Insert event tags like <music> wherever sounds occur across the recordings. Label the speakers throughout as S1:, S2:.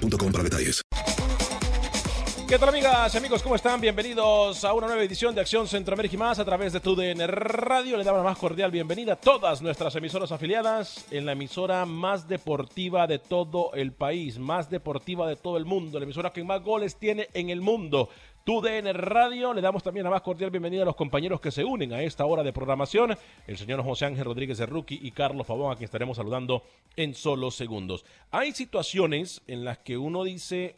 S1: para detalles.
S2: ¿Qué tal amigas y amigos? ¿Cómo están? Bienvenidos a una nueva edición de Acción Centroamérica y más a través de TUDN Radio. Le damos la más cordial bienvenida a todas nuestras emisoras afiliadas en la emisora más deportiva de todo el país, más deportiva de todo el mundo, la emisora que más goles tiene en el mundo. TUDN Radio, le damos también la más cordial bienvenida a los compañeros que se unen a esta hora de programación, el señor José Ángel Rodríguez Rookie y Carlos Pavón, a quien estaremos saludando en solo segundos. Hay situaciones en las que uno dice,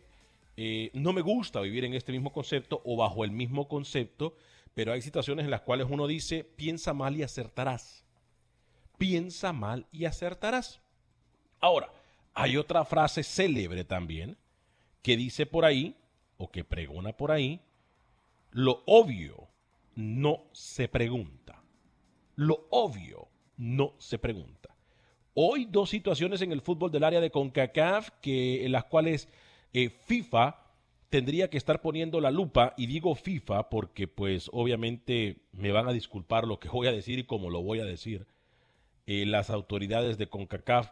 S2: eh, no me gusta vivir en este mismo concepto o bajo el mismo concepto, pero hay situaciones en las cuales uno dice, piensa mal y acertarás. Piensa mal y acertarás. Ahora, hay otra frase célebre también que dice por ahí, o que pregona por ahí, lo obvio no se pregunta. Lo obvio no se pregunta. Hoy dos situaciones en el fútbol del área de CONCACAF que, en las cuales eh, FIFA tendría que estar poniendo la lupa, y digo FIFA porque pues obviamente me van a disculpar lo que voy a decir y como lo voy a decir. Eh, las autoridades de CONCACAF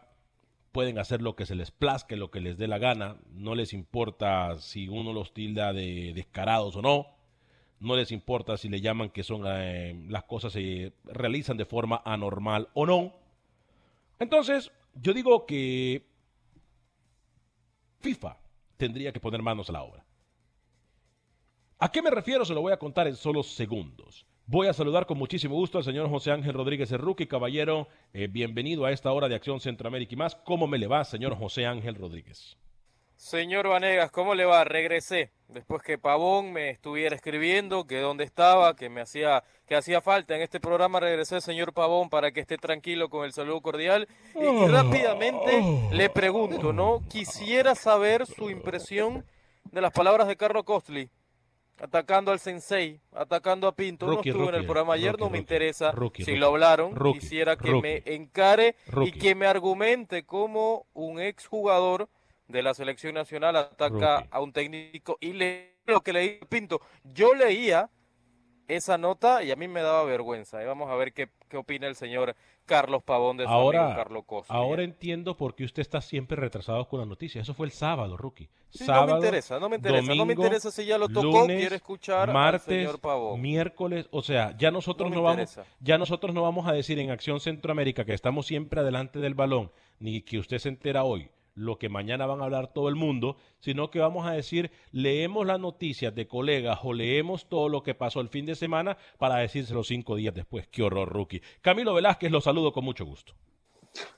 S2: pueden hacer lo que se les plazca, lo que les dé la gana, no les importa si uno los tilda de descarados o no, no les importa si le llaman que son eh, las cosas se realizan de forma anormal o no. Entonces, yo digo que FIFA tendría que poner manos a la obra. ¿A qué me refiero? Se lo voy a contar en solo segundos. Voy a saludar con muchísimo gusto al señor José Ángel Rodríguez Erruqui, caballero. eh, bienvenido a esta hora de Acción Centroamérica y más. ¿Cómo me le va, señor José Ángel Rodríguez?
S3: Señor Vanegas, ¿cómo le va? Regresé después que Pavón me estuviera escribiendo que dónde estaba, que me hacía que hacía falta en este programa. Regresé, señor Pavón, para que esté tranquilo con el saludo cordial. Y, y rápidamente le pregunto, ¿no? Quisiera saber su impresión de las palabras de Carlos Costly atacando al Sensei, atacando a Pinto.
S2: Rookie,
S3: no estuve en el programa ayer,
S2: rookie,
S3: no me interesa si lo hablaron. Quisiera que me encare y que me argumente cómo un exjugador de la selección nacional ataca a un técnico y le lo que leí Pinto. Yo leía esa nota y a mí me daba vergüenza. ¿eh? Vamos a ver qué, qué opina el señor Carlos Pavón de su amigo
S2: Ahora,
S3: Carlos Costa.
S2: ahora entiendo por qué usted está siempre retrasado con las noticias. Eso fue el sábado, Rookie.
S3: Sí, no
S2: sábado,
S3: me interesa, no me interesa, no me
S2: domingo,
S3: interesa si ya lo tocó,
S2: lunes,
S3: quiero escuchar al
S2: martes,
S3: señor Pavón.
S2: miércoles, o sea, ya nosotros
S3: No
S2: no, vamos, ya nosotros no vamos a decir en Acción Centroamérica que estamos siempre adelante del balón, ni que usted se entera hoy lo que mañana van a hablar todo el mundo, sino que vamos a decir, leemos las noticias de colegas o leemos todo lo que pasó el fin de semana para decírselo cinco días después. Qué horror, rookie. Camilo Velázquez, lo saludo con mucho gusto.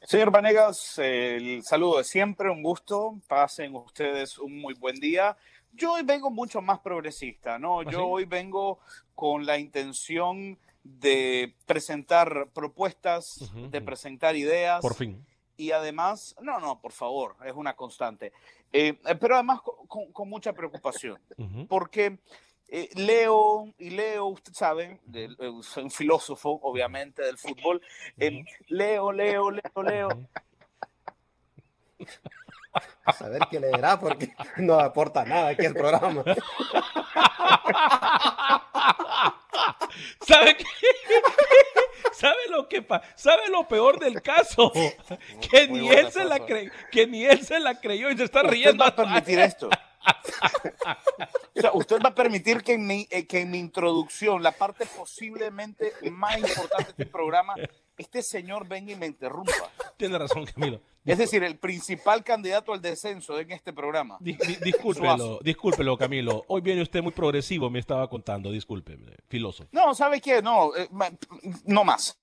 S4: Señor Vanegas, el saludo de siempre, un gusto. Pasen ustedes un muy buen día. Yo hoy vengo mucho más progresista, ¿no?
S2: ¿Ah,
S4: Yo
S2: sí?
S4: hoy vengo con la intención de presentar propuestas, de presentar ideas.
S2: Por fin.
S4: Y además, no, no, por favor, es una constante. Eh, eh, pero además con, con- con mucha preocupación, <laughs> porque eh, leo y leo, usted sabe, soy un filósofo, obviamente, del fútbol. eh, leo, leo, leo, leo.
S5: A saber qué leerá porque no aporta nada aquí al programa. <laughs>
S2: ¿Sabe qué? <laughs> ¿Sabe lo que pa- ¿Sabe lo peor del caso? Que
S4: Muy
S2: ni él se la
S4: cosa.
S2: cre- que ni él se la creyó y se está
S4: ¿Usted
S2: riendo.
S4: va a permitir esto? O sea, usted va a permitir que en, mi, eh, que en mi introducción, la parte posiblemente más importante de este programa, este señor venga y me interrumpa. <laughs>
S2: Tiene razón, Camilo.
S4: Es decir, el principal candidato al descenso en este programa.
S2: Di- di- discúlpelo, discúlpelo, Camilo. Hoy viene usted muy progresivo, me estaba contando. Discúlpeme, filósofo.
S4: No, ¿sabe qué? No, eh, no más.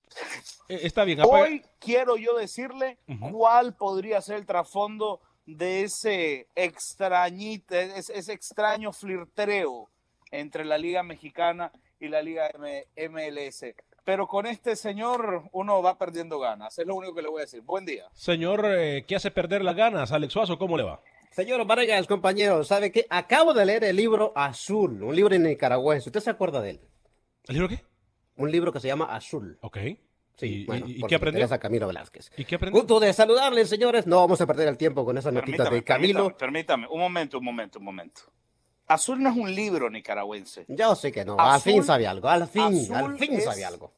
S2: Eh, Está bien, apaga-
S4: Hoy quiero yo decirle cuál podría ser el trasfondo de ese extrañito, ese, ese extraño flirteo entre la Liga Mexicana y la Liga M- MLS. Pero con este señor uno va perdiendo ganas. Es lo único que le voy a decir. Buen día.
S2: Señor, eh, ¿qué hace perder las ganas? Alex Suazo, ¿cómo le va?
S5: Señor Vargas, compañero, ¿sabe qué? Acabo de leer el libro Azul, un libro en nicaragüense. ¿Usted se acuerda de él?
S2: ¿El libro qué?
S5: Un libro que se llama Azul.
S2: Ok.
S5: Sí,
S2: ¿Y,
S5: bueno,
S2: y- qué aprendió?
S5: interesa Camilo Velázquez.
S2: ¿Y qué aprendió?
S5: Gusto de saludarles, señores. No vamos a perder el tiempo con esas notitas
S4: Permítame,
S5: de Camilo.
S4: permítame, permítame. Un momento, un momento, un momento. Azul no es un libro nicaragüense.
S5: Yo sé que no. al fin sabe algo. Al fin, al fin sabe algo.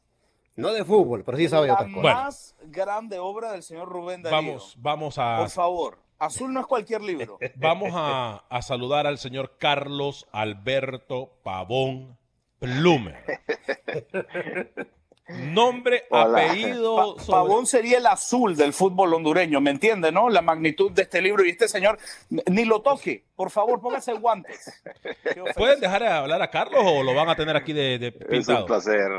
S5: No de fútbol, pero sí sabe
S4: la
S5: otras cosas.
S4: más grande obra del señor Rubén Darío.
S2: Vamos, vamos a,
S4: Por favor, Azul no es cualquier libro. <laughs>
S2: vamos a, a saludar al señor Carlos Alberto Pavón Plumer. <laughs> Nombre,
S4: Hola.
S2: apellido,
S4: Pa-
S2: sobre-
S4: Pavón sería el azul del fútbol hondureño, ¿me entiende, no? La magnitud de este libro y este señor, ni lo toque, por favor, póngase guantes.
S2: ¿Pueden dejar de hablar a Carlos o lo van a tener aquí de, de
S6: Es un
S2: pintado?
S6: placer,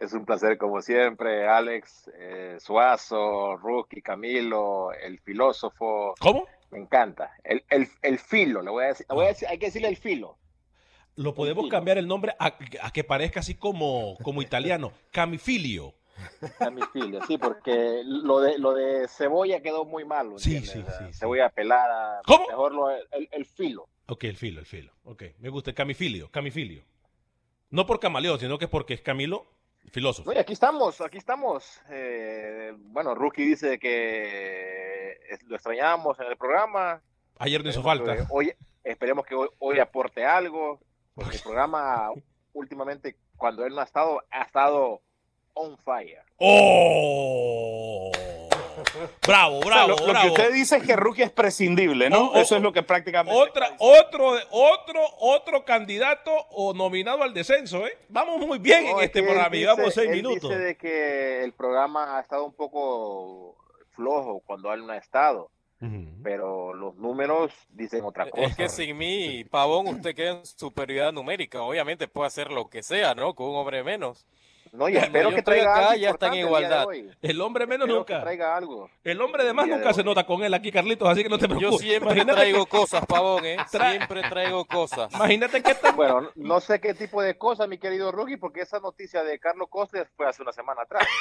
S6: es un placer como siempre, Alex, eh, Suazo, Rookie, Camilo, el filósofo.
S2: ¿Cómo?
S6: Me encanta. El, el, el filo, le voy a decir, le voy a decir- hay que decirle el filo.
S2: Lo podemos cambiar el nombre a, a que parezca así como, como italiano. <laughs> Camifilio.
S6: A mi filo, sí, porque lo de, lo de cebolla quedó muy malo.
S2: Sí,
S6: ¿entiendes?
S2: sí, sí, sí.
S6: Cebolla pelada.
S2: ¿Cómo?
S6: Mejor lo, el, el filo.
S2: Ok, el filo, el filo. Ok, me gusta el camifilio, camifilio. No por camaleón, sino que porque es Camilo, filósofo.
S6: Y aquí estamos, aquí estamos. Eh, bueno, Rookie dice que eh, lo extrañamos en el programa.
S2: Ayer no hizo falta.
S6: que Hoy, esperemos que hoy, hoy aporte algo, porque el programa últimamente, cuando él no ha estado, ha estado on fire.
S2: ¡Oh! Bravo,
S4: O sea,
S2: bravo,
S4: lo, que usted dice es que Rookie es prescindible, ¿no?
S2: O- o-
S4: Eso es lo que prácticamente...
S2: Otra, otro, otro, otro candidato o nominado al descenso, ¿eh? Vamos muy bien
S6: No,
S2: en
S6: es
S2: este programa, llevamos seis
S6: él
S2: minutos.
S6: Dice de que el programa ha estado un poco flojo cuando él no ha estado, pero los números dicen otra cosa.
S3: Es que sin mí, Pavón, usted queda en superioridad numérica. Obviamente puede hacer lo que sea, ¿no? Con un hombre menos.
S6: No, y espero
S3: yo
S6: que traiga
S3: acá,
S6: algo
S3: ya está en
S6: el
S3: igualdad.
S2: El hombre menos
S6: Espero
S2: nunca.
S6: traiga algo.
S2: El hombre de más
S6: de
S2: nunca se nota con él aquí, Carlitos, así que no te
S3: Yo
S2: preocupes.
S3: siempre <laughs>
S2: Imagínate
S3: traigo
S2: que-
S3: cosas, Pavón, ¿eh?
S2: Tra-
S3: Siempre traigo cosas.
S2: Imagínate que tan...
S6: Bueno, no sé qué tipo de cosas, mi querido Rookie, porque esa noticia de Carlos Costes fue hace una semana atrás. <laughs>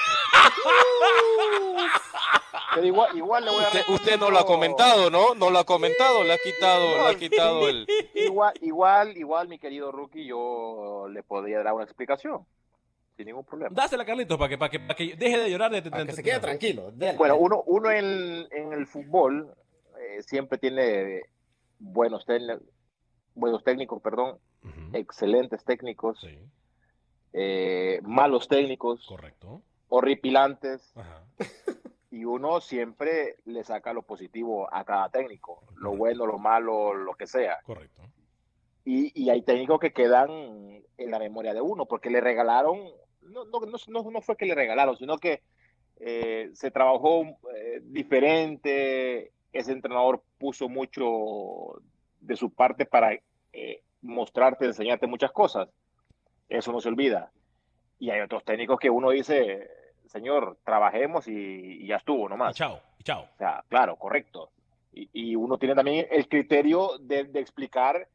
S6: Pero igual, igual le voy a
S3: Usted, usted no lo ha
S6: yo-
S3: comentado, ¿no? No lo ha comentado, le ha quitado, le ha quitado el...
S6: Igual, igual, igual, mi querido Rookie, yo le podría dar una explicación, sin ningún problema.
S2: Dásela, Carlitos, para que, para que, para que deje de llorar. De,
S5: Para que se quede tranquilo. dele.
S6: Bueno, uno, uno en, en el fútbol eh, siempre tiene buenos, técnicos buenos técnicos, perdón, excelentes técnicos, eh, malos técnicos,
S2: Correcto.
S6: horripilantes, y uno siempre le saca lo positivo a cada técnico, lo bueno, lo malo, lo que sea.
S2: Correcto.
S6: Y, y hay técnicos que quedan en la memoria de uno, porque le regalaron, no, no, no, no- no fue que le regalaron, sino que eh, se trabajó eh, diferente, ese entrenador puso mucho de su parte para eh, mostrarte, enseñarte muchas cosas. Eso no se olvida. Y hay otros técnicos que uno dice, señor, trabajemos y, y ya estuvo nomás.
S2: Y chao, y chao.
S6: O sea, claro, correcto. Y, y uno tiene también el criterio de, de explicar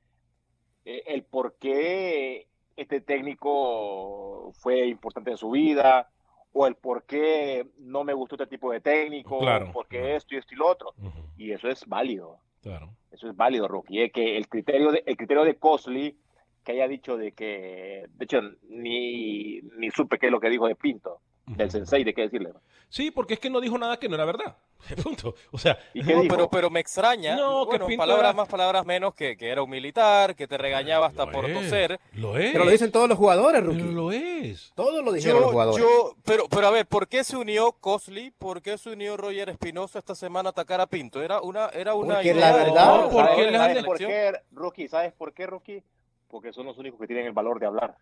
S6: eh, el por qué este técnico fue importante en su vida, o el por qué no me gustó este tipo de técnico,
S2: Claro,
S6: por qué esto y esto y lo otro. Y eso es válido.
S2: Claro.
S6: Eso es válido, Rocky. eh, que el criterio de, el criterio de Cosley, que haya dicho de que, de hecho, ni, ni supe qué es lo que dijo de Pinto, del sensei, de qué decirle.
S2: Sí, porque es que no dijo nada que no era verdad. <laughs> Punto. O sea,
S6: ¿Y qué
S3: No,
S6: dijo?
S3: pero, pero me extraña.
S2: No, que
S3: bueno,
S2: Pinto
S3: palabras
S2: era-
S3: más, palabras menos, que, que era un militar, que te regañaba hasta
S2: Lo
S3: por
S2: es,
S3: toser.
S2: Lo es.
S5: Pero lo dicen todos los jugadores,
S2: Pero
S5: Rookie.
S2: lo es.
S5: Todos lo dijeron los
S3: Yo,
S5: jugadores.
S3: yo, pero, pero a ver, ¿por qué se unió Cosley? ¿Por qué se unió Roger Espinosa esta semana a atacar a Pinto? Era una, era una
S5: Porque
S3: idea
S5: la verdad-
S3: No,
S2: ¿por
S3: ¿sabes?
S6: ¿Sabes por
S3: selección.
S6: qué, Rookie? ¿Sabes por qué, Rookie? Porque son los únicos que tienen el valor de hablar.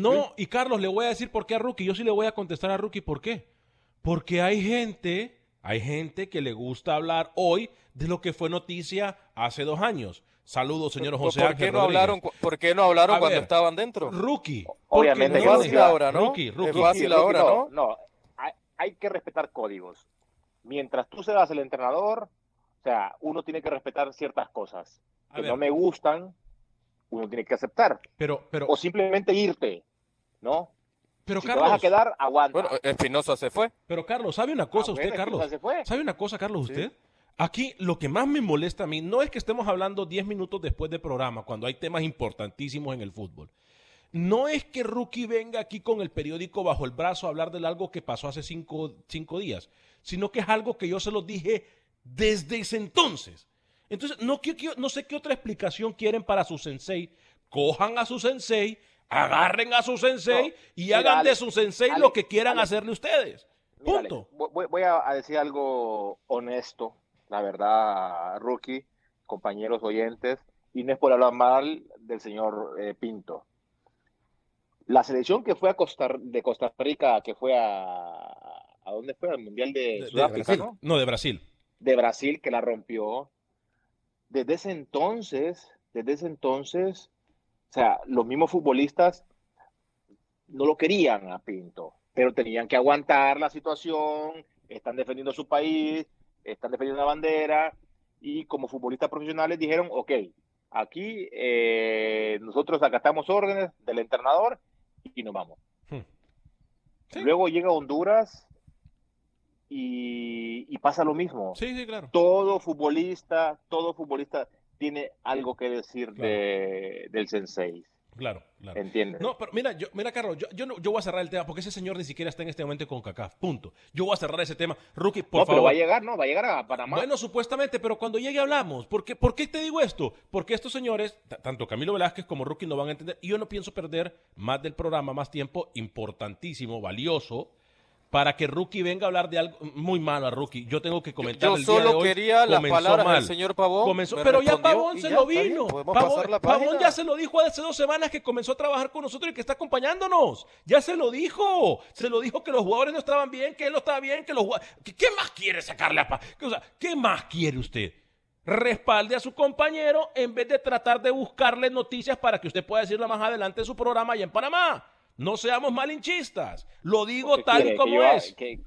S2: No, y Carlos, le voy a decir por qué a Rookie. Yo sí le voy a contestar a Rookie por qué. Porque hay gente, hay gente que le gusta hablar hoy de lo que fue noticia hace dos años. Saludos, señor
S3: ¿Por,
S2: José
S3: por
S2: Ángel
S3: qué no
S2: Rodríguez.
S3: hablaron, ¿por qué no hablaron
S2: A
S3: cuando
S2: ver.
S3: estaban dentro?
S2: Rookie.
S6: Obviamente
S3: Es fácil
S6: no.
S3: ahora, ¿no?
S2: Rookie,
S3: Es
S2: rookie.
S3: fácil
S6: Rookie,
S3: ahora, ¿no?
S6: No, hay, hay que respetar códigos. Mientras tú seas el entrenador, o sea, uno tiene que respetar ciertas cosas
S2: A
S6: que
S2: ver.
S6: no me gustan, uno tiene que aceptar.
S2: Pero, pero,
S6: O simplemente irte, ¿no?
S2: pero
S6: si te vas a
S2: Carlos,
S6: quedar, aguanta.
S3: Bueno, Espinosa se fue.
S2: pero Carlos, ¿sabe una cosa
S6: Ah,
S2: usted,
S6: bueno,
S2: Carlos?
S6: Espinosa se fue.
S2: ¿Sabe una cosa, Carlos,
S3: Sí.
S2: usted? Aquí lo que más me molesta a mí no es que estemos hablando 10 minutos después del programa, cuando hay temas importantísimos en el fútbol. No es que Rookie venga aquí con el periódico bajo el brazo a hablar de algo que pasó hace cinco, cinco días, sino que es algo que yo se lo dije desde ese entonces. Entonces, no, no sé qué otra explicación quieren para su sensei. Cojan a su sensei, agarren a su sensei
S6: No,
S2: y
S6: mira,
S2: hagan de su sensei lo que quieran hacerle ustedes.
S6: Mira,
S2: Punto.
S6: Voy, voy a decir algo honesto, la verdad, Rookie, compañeros oyentes, y no es por hablar mal del señor eh, Pinto. La selección que fue a Costa, de Costa Rica, que fue a... ¿A dónde fue? Al Mundial de, Sudáfrica. ¿no?
S2: No, de Brasil.
S6: De Brasil, que la rompió. Desde ese entonces, desde ese entonces, o sea, los mismos futbolistas no lo querían a Pinto, pero tenían que aguantar la situación, están defendiendo su país, están defendiendo la bandera, y como futbolistas profesionales dijeron, ok, aquí eh, nosotros acatamos órdenes del entrenador y nos vamos.
S2: Hmm. Sí.
S6: Luego llega Honduras y, y pasa lo mismo.
S2: Sí, sí, claro.
S6: Todo futbolista, todo futbolista tiene algo que decir
S2: Claro.
S6: de, del sensei,
S2: Claro, claro.
S6: ¿entiendes?
S2: No, pero mira, yo, mira, Carlos, yo, yo, no- yo voy a cerrar el tema porque ese señor ni siquiera está en este momento con CACAF. Punto. Yo voy a cerrar ese tema. Rookie, por
S6: No,
S2: favor.
S6: pero va a llegar, ¿no? Va a llegar a Panamá.
S2: Bueno, supuestamente, pero cuando llegue hablamos. ¿Por qué, ¿Por qué te digo esto? Porque estos señores, tanto Camilo Velázquez como Rookie, no van a entender. Y yo no pienso perder más del programa, más tiempo importantísimo, valioso, para que Rookie venga a hablar de algo muy malo a Rookie. Yo tengo que comentar
S3: Yo
S2: el día de
S3: solo
S2: hoy,
S3: quería las palabras
S2: mal.
S3: del señor Pavón.
S2: Comenzó-
S3: me
S2: pero ya Pavón se
S3: ya,
S2: lo vino. Pavón, Pavón ya se lo dijo hace dos semanas que comenzó a trabajar con nosotros y que está acompañándonos. Ya se lo dijo. Se lo dijo que los jugadores no estaban bien, que él no estaba bien, que los jugadores... ¿Qué, qué más quiere sacarle a Pa- ¿Qué, o sea, ¿Qué más quiere usted? Respalde a su compañero en vez de tratar de buscarle noticias para que usted pueda decirlo más adelante en su programa allá en Panamá. No seamos malinchistas. Lo digo
S6: ¿Qué
S2: tal y como
S6: que yo-
S2: es.
S6: Que,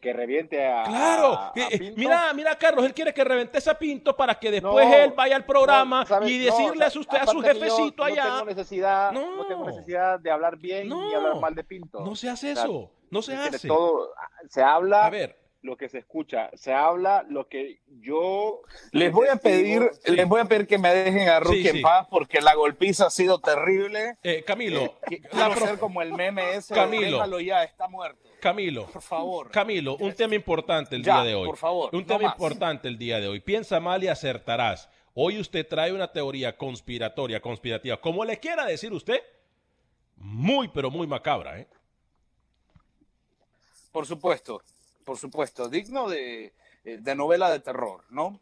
S6: que, reviente a.
S2: Claro,
S6: a- a
S2: Eh,
S6: Pinto.
S2: mira, mira, Carlos, él quiere que revente ese pinto para que después
S6: No,
S2: él vaya al programa
S6: no, ¿sabes?
S2: y
S6: No,
S2: decirle a, usted, a su
S6: yo
S2: jefecito
S6: no
S2: allá.
S6: Tengo necesidad,
S2: No.
S6: no. tengo necesidad de hablar bien
S2: No.
S6: ni hablar mal de Pinto.
S2: No se hace
S6: O sea,
S2: eso, no se hace.
S6: Todo, se habla
S2: A ver,
S6: lo que se escucha, se habla lo que yo.
S4: Les voy a pedir, les voy a pedir que me dejen a Rookie
S2: Sí,
S4: en paz porque la golpiza ha sido terrible.
S2: eh, Camilo,
S4: Qui-
S2: la
S4: ser como el meme ese.
S2: Camilo.
S4: Déjalo ya, está muerto.
S2: Camilo,
S4: Por favor.
S2: Camilo, un tema importante el
S4: Ya,
S2: día de hoy.
S4: por favor,
S2: Un
S4: no
S2: tema
S4: más.
S2: importante el día de hoy. Piensa mal y acertarás. Hoy usted trae una teoría conspiratoria, conspirativa, como le quiera decir usted, muy, pero muy macabra, ¿eh?
S4: Por supuesto, por supuesto. Digno de, eh, de novela de terror, ¿no?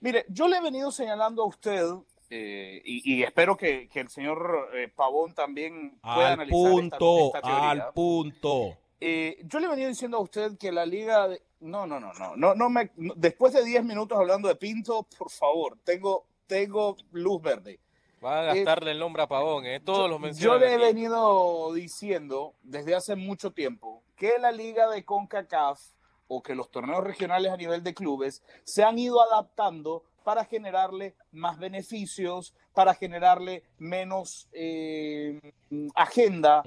S4: Mire, yo le he venido señalando a usted, eh, y, y espero que, que el señor eh, Pavón también pueda
S2: Al
S4: analizar esta-
S2: punto,
S4: esta teoría.
S2: al punto.
S4: Eh, yo le he venido diciendo a usted que la liga... de- No, no, no, no, no, no me... después de 10 minutos hablando de Pinto, por favor, tengo, tengo luz verde.
S3: Van a gastarle el nombre a Pavón, ¿eh? Todos los
S4: Yo
S3: mencionan.
S4: le he
S3: aquí.
S4: venido diciendo desde hace mucho tiempo que la liga de CONCACAF o que los torneos regionales a nivel de clubes se han ido adaptando para generarle más beneficios, para generarle menos eh, agenda,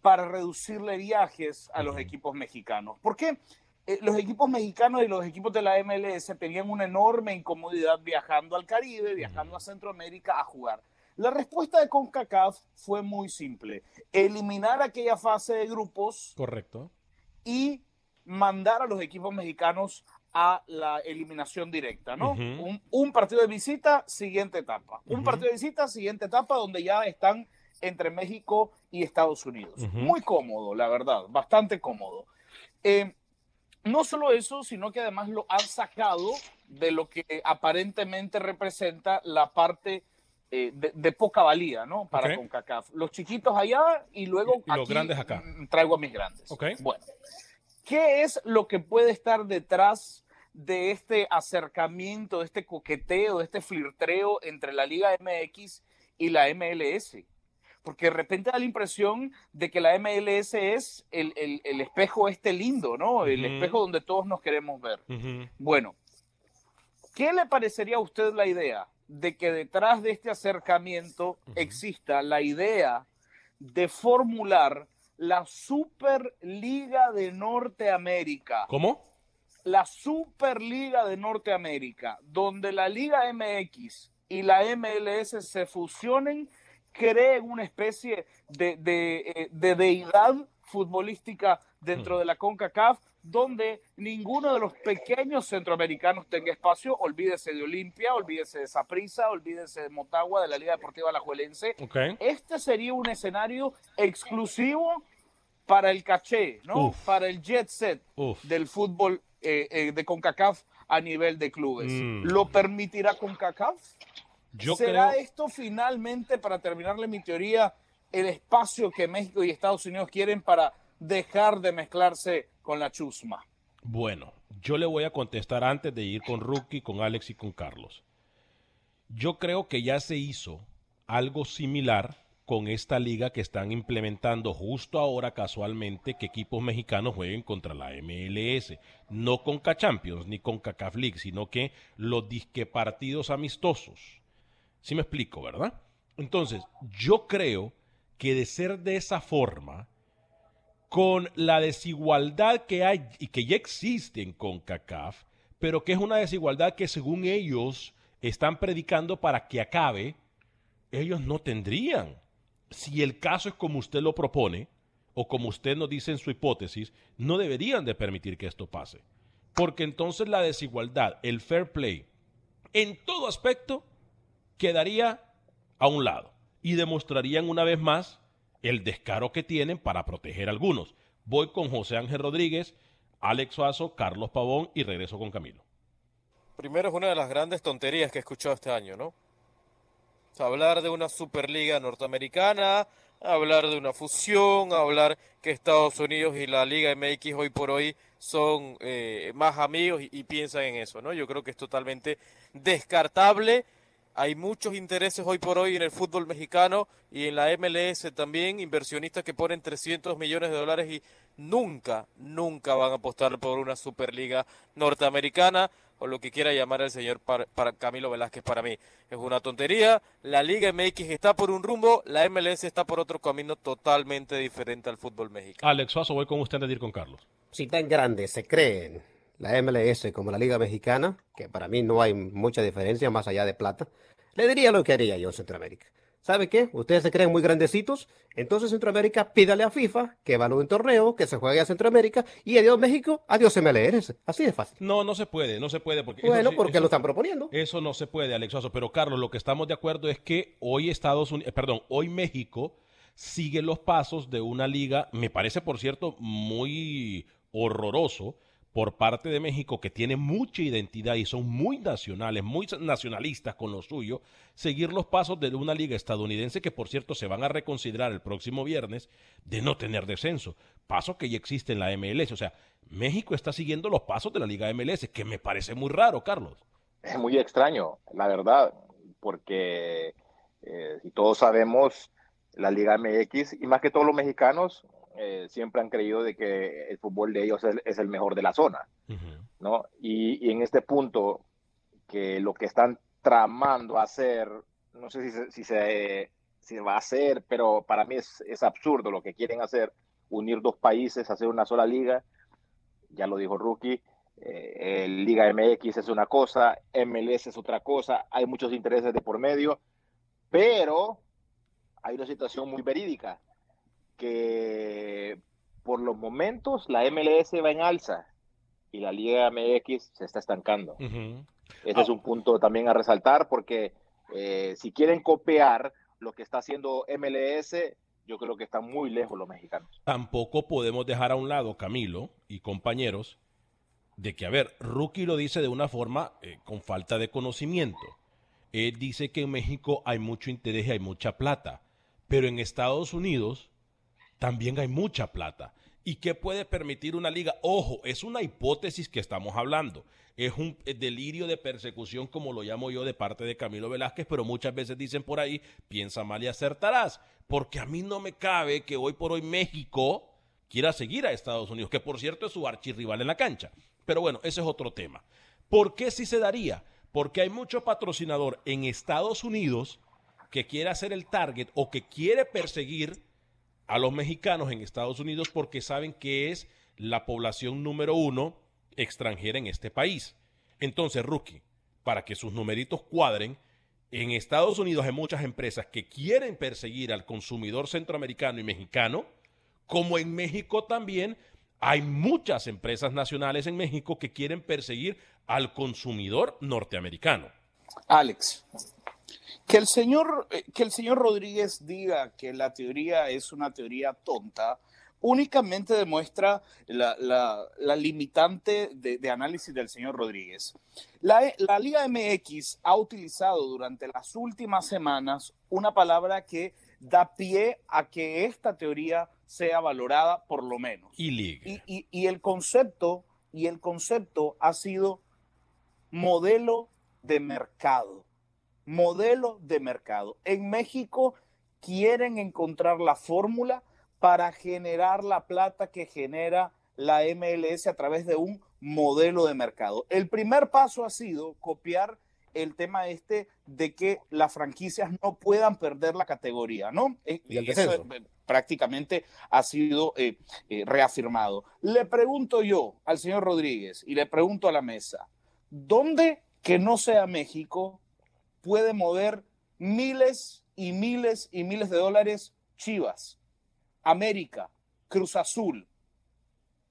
S4: para reducirle viajes a los equipos mexicanos. ¿Por qué? Eh, los equipos mexicanos y los equipos de la MLS tenían una enorme incomodidad viajando al Caribe, viajando a Centroamérica a jugar. La respuesta de CONCACAF fue muy simple. Eliminar aquella fase de grupos
S2: Correcto.
S4: y mandar a los equipos mexicanos a la eliminación directa, ¿no? Un, un partido de visita, siguiente etapa. Un partido de visita, siguiente etapa, donde ya están entre México y Estados Unidos. Muy cómodo, la verdad, bastante cómodo. Eh, no solo eso, sino que además lo han sacado de lo que aparentemente representa la parte eh, de, de poca valía, ¿no? Para
S2: Ok.
S4: CONCACAF. Los chiquitos allá y luego
S2: Y los grandes acá.
S4: mm, traigo a mis grandes.
S2: Ok.
S4: Bueno, ¿qué es lo que puede estar detrás de este acercamiento, de este coqueteo, de este flirtreo entre la Liga MX y la MLS? Porque de repente da la impresión de que la MLS es el, el- el espejo este lindo, ¿no? El espejo donde todos nos queremos ver. Bueno, ¿qué le parecería a usted la idea de que detrás de este acercamiento exista la idea de formular la Superliga de Norteamérica?
S2: ¿Cómo?
S4: La Superliga de Norteamérica, donde la Liga MX y la MLS se fusionen, creen una especie de, de, eh, de deidad futbolística dentro de la CONCACAF, donde ninguno de los pequeños centroamericanos tenga espacio. Olvídese de Olimpia, olvídese de Saprissa, olvídese de Motagua, de la Liga Deportiva Alajuelense.
S2: Ok.
S4: Este sería un escenario exclusivo para el caché, ¿no?
S2: Uf.
S4: Para el jet set
S2: Uf.
S4: del fútbol eh, eh, de CONCACAF a nivel de clubes.
S2: Mm.
S4: ¿Lo permitirá CONCACAF?
S2: Yo
S4: ¿Será
S2: creo-
S4: esto finalmente, para terminarle mi teoría, el espacio que México y Estados Unidos quieren para dejar de mezclarse con la chusma?
S2: Bueno, yo le voy a contestar antes de ir con Rookie, con Alex y con Carlos. Yo creo que ya se hizo algo similar con esta liga que están implementando justo ahora casualmente que equipos mexicanos jueguen contra la MLS. No con Champions ni con CACAF League, sino que los disque partidos amistosos. ¿Sí me explico, verdad? Entonces, yo creo que de ser de esa forma, con la desigualdad que hay y que ya existe en CONCACAF, pero que es una desigualdad que según ellos están predicando para que acabe, ellos no tendrían. Si el caso es como usted lo propone, o como usted nos dice en su hipótesis, no deberían de permitir que esto pase. Porque entonces la desigualdad, el fair play, en todo aspecto, quedaría a un lado y demostrarían una vez más el descaro que tienen para proteger a algunos. Voy con José Ángel Rodríguez, Alex Suazo, Carlos Pavón y regreso con Camilo.
S3: Primero es una de las grandes tonterías que he escuchado este año, ¿no? Hablar de una Superliga norteamericana, hablar de una fusión, hablar que Estados Unidos y la Liga MX hoy por hoy son eh, más amigos y piensan en eso, ¿no? Yo creo que es totalmente descartable. Hay muchos intereses hoy por hoy en el fútbol mexicano y en la MLS también, inversionistas que ponen 300 millones de dólares y nunca, nunca van a apostar por una Superliga norteamericana o lo que quiera llamar el señor para, para Camilo Velázquez para mí. Es una tontería. La Liga MX está por un rumbo, la MLS está por otro camino totalmente diferente al fútbol mexicano.
S2: Alex Suazo, voy con usted de ir con Carlos.
S5: Si tan grande se creen la MLS como la Liga Mexicana, que para mí no hay mucha diferencia más allá de plata, le diría lo que haría yo en Centroamérica. ¿Sabe qué? Ustedes se creen muy grandecitos, entonces Centroamérica pídale a FIFA que evalúe un torneo, que se juegue a Centroamérica y adiós México, adiós MLS. Así de fácil.
S2: No, no se puede, no se puede. Porque eso
S5: Bueno,
S2: sí-
S5: porque
S2: eso-
S5: lo están proponiendo.
S2: Eso no se puede, Alex. Pero Carlos, lo que estamos de acuerdo es que hoy Estados Unidos, perdón, hoy México sigue los pasos de una liga, me parece por cierto muy horroroso por parte de México que tiene mucha identidad y son muy nacionales, muy nacionalistas con lo suyo, seguir los pasos de una liga estadounidense que por cierto se van a reconsiderar el próximo viernes de no tener descenso, paso que ya existe en la MLS, o sea, México está siguiendo los pasos de la liga MLS, que me parece muy raro, Carlos.
S6: Es muy extraño, la verdad, porque Eh, y todos sabemos la Liga MX, y más que todos los mexicanos, eh, siempre han creído de que el fútbol de ellos es, es el mejor de la zona, ¿no? Y, y, en este punto, que lo que están tramando hacer, no sé si se, si se, si va a hacer, pero para mí es, es absurdo lo que quieren hacer, unir dos países, hacer una sola liga, ya lo dijo Rookie, eh, Liga MX es una cosa, MLS es otra cosa, hay muchos intereses de por medio, pero hay una situación muy verídica, que por los momentos la MLS va en alza y la Liga MX se está estancando. Uh -huh. Ese oh. es un punto también a resaltar porque eh, si quieren copiar lo que está haciendo MLS, yo creo que están muy lejos los mexicanos.
S2: Tampoco podemos dejar a un lado, Camilo y compañeros, de que, a ver, Rookie lo dice de una forma eh, con falta de conocimiento. Él dice que en México hay mucho interés y hay mucha plata, pero en Estados Unidos también hay mucha plata. ¿Y qué puede permitir una liga? Ojo, es una hipótesis que estamos hablando. Es un delirio de persecución, como lo llamo yo, de parte de Camilo Velázquez, pero muchas veces dicen por ahí, piensa mal y acertarás. Porque a mí no me cabe que hoy por hoy México quiera seguir a Estados Unidos, que por cierto es su archirrival en la cancha. Pero bueno, ese es otro tema. ¿Por qué sí se daría? Porque hay mucho patrocinador en Estados Unidos que quiere hacer el target o que quiere perseguir a los mexicanos en Estados Unidos porque saben que es la población número uno extranjera en este país. Entonces, Rookie, para que sus numeritos cuadren, en Estados Unidos hay muchas empresas que quieren perseguir al consumidor centroamericano y mexicano, como en México también hay muchas empresas nacionales en México que quieren perseguir al consumidor norteamericano.
S4: Alex, que el señor, eh, que el señor Rodríguez diga que la teoría es una teoría tonta, únicamente demuestra la, la, la limitante de, de, análisis del señor Rodríguez. La, la, Liga MX ha utilizado durante las últimas semanas una palabra que da pie a que esta teoría sea valorada por lo menos.
S2: Y,
S4: y, y el concepto y el concepto ha sido modelo de mercado modelo de mercado. En México quieren encontrar la fórmula para generar la plata que genera la MLS a través de un modelo de mercado. El primer paso ha sido copiar el tema este de que las franquicias no puedan perder la categoría, ¿no?
S5: Y el
S4: Eso prácticamente ha sido eh, eh, reafirmado. Le pregunto yo al señor Rodríguez y le pregunto a la mesa, ¿dónde que no sea México puede mover miles y miles y miles de dólares Chivas, América, Cruz Azul.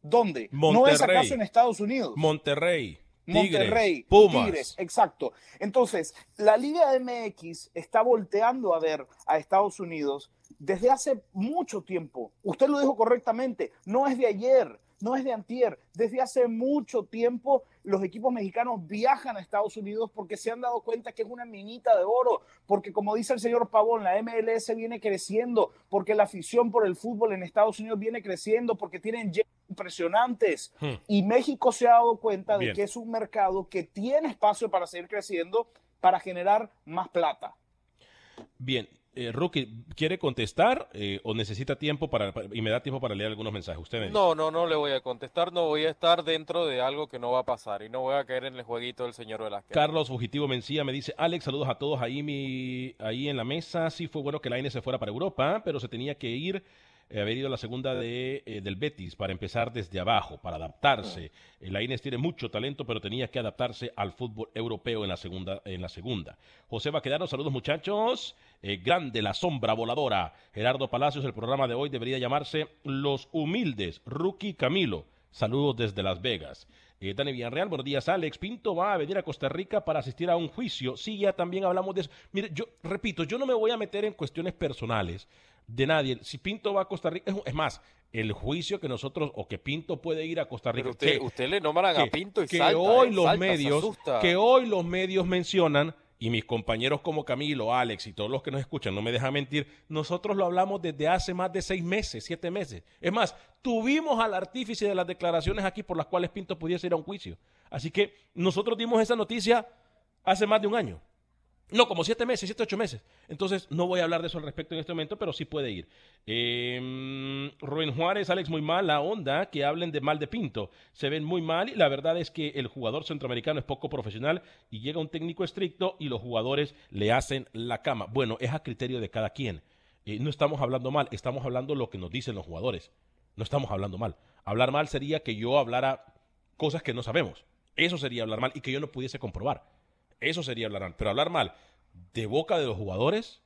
S4: ¿Dónde?
S2: Monterrey,
S4: ¿No es acaso en Estados Unidos?
S2: Monterrey.
S4: Monterrey,
S2: Tigres, Pumas.
S4: Tigres, exacto. Entonces, la Liga MX está volteando a ver a Estados Unidos desde hace mucho tiempo. Usted lo dijo correctamente, no es de ayer, no es de antier. Desde hace mucho tiempo los equipos mexicanos viajan a Estados Unidos porque se han dado cuenta que es una minita de oro, porque como dice el señor Pavón, la MLS viene creciendo, porque la afición por el fútbol en Estados Unidos viene creciendo, porque tienen impresionantes. Hmm. Y México se ha dado cuenta Bien. de que es un mercado que tiene espacio para seguir creciendo, para generar más plata.
S2: Bien, eh, Rookie, ¿quiere contestar eh, o necesita tiempo para, y me da tiempo para leer algunos mensajes? Usted me
S3: No, no, no le voy a contestar, no voy a estar dentro de algo que no va a pasar y no voy a caer en el jueguito del señor Velázquez.
S2: Carlos Fugitivo Mencía me dice, Alex, saludos a todos ahí, mi, ahí en la mesa. Sí fue bueno que la INE se fuera para Europa, pero se tenía que ir haber ido a la segunda de, eh, del Betis para empezar desde abajo, para adaptarse. Eh, la Inés tiene mucho talento, pero tenía que adaptarse al fútbol europeo en la segunda. En la segunda. José Baquedano, saludos muchachos. grande la sombra voladora. Gerardo Palacios, el programa de hoy debería llamarse Los Humildes, Rookie Camilo. Saludos desde Las Vegas. Eh, Dani Villarreal, buenos días, Alex. Pinto va a venir a Costa Rica para asistir a un juicio. Sí, ya también hablamos de eso. Mire, yo repito, yo no me voy a meter en cuestiones personales de nadie. Si Pinto va a Costa Rica, es, más, el juicio que nosotros, o que Pinto puede ir a Costa Rica.
S3: Pero usted,
S2: que,
S3: usted le nombran
S2: que,
S3: a Pinto y
S2: que
S3: salta,
S2: hoy
S3: eh,
S2: los
S3: salta,
S2: medios, que hoy los medios mencionan y mis compañeros como Camilo, Alex y todos los que nos escuchan no me dejan mentir, nosotros lo hablamos desde hace más de seis meses, siete meses. Es más, tuvimos al artífice de las declaraciones aquí por las cuales Pinto pudiese ir a un juicio. Así que nosotros dimos esa noticia hace más de un año. No, como siete meses, siete, ocho meses. Entonces, no voy a hablar de eso al respecto en este momento, pero sí puede ir. Eh, Rubén Juárez, Alex, muy mal la onda que hablen de mal de Pinto. Se ven muy mal y la verdad es que el jugador centroamericano es poco profesional y llega un técnico estricto y los jugadores le hacen la cama. Bueno, es a criterio de cada quien. Eh, no estamos hablando mal, estamos hablando lo que nos dicen los jugadores. No estamos hablando mal. Hablar mal sería que yo hablara cosas que no sabemos. Eso sería hablar mal y que yo no pudiese comprobar. Eso sería hablar mal. Pero hablar mal de boca de los jugadores,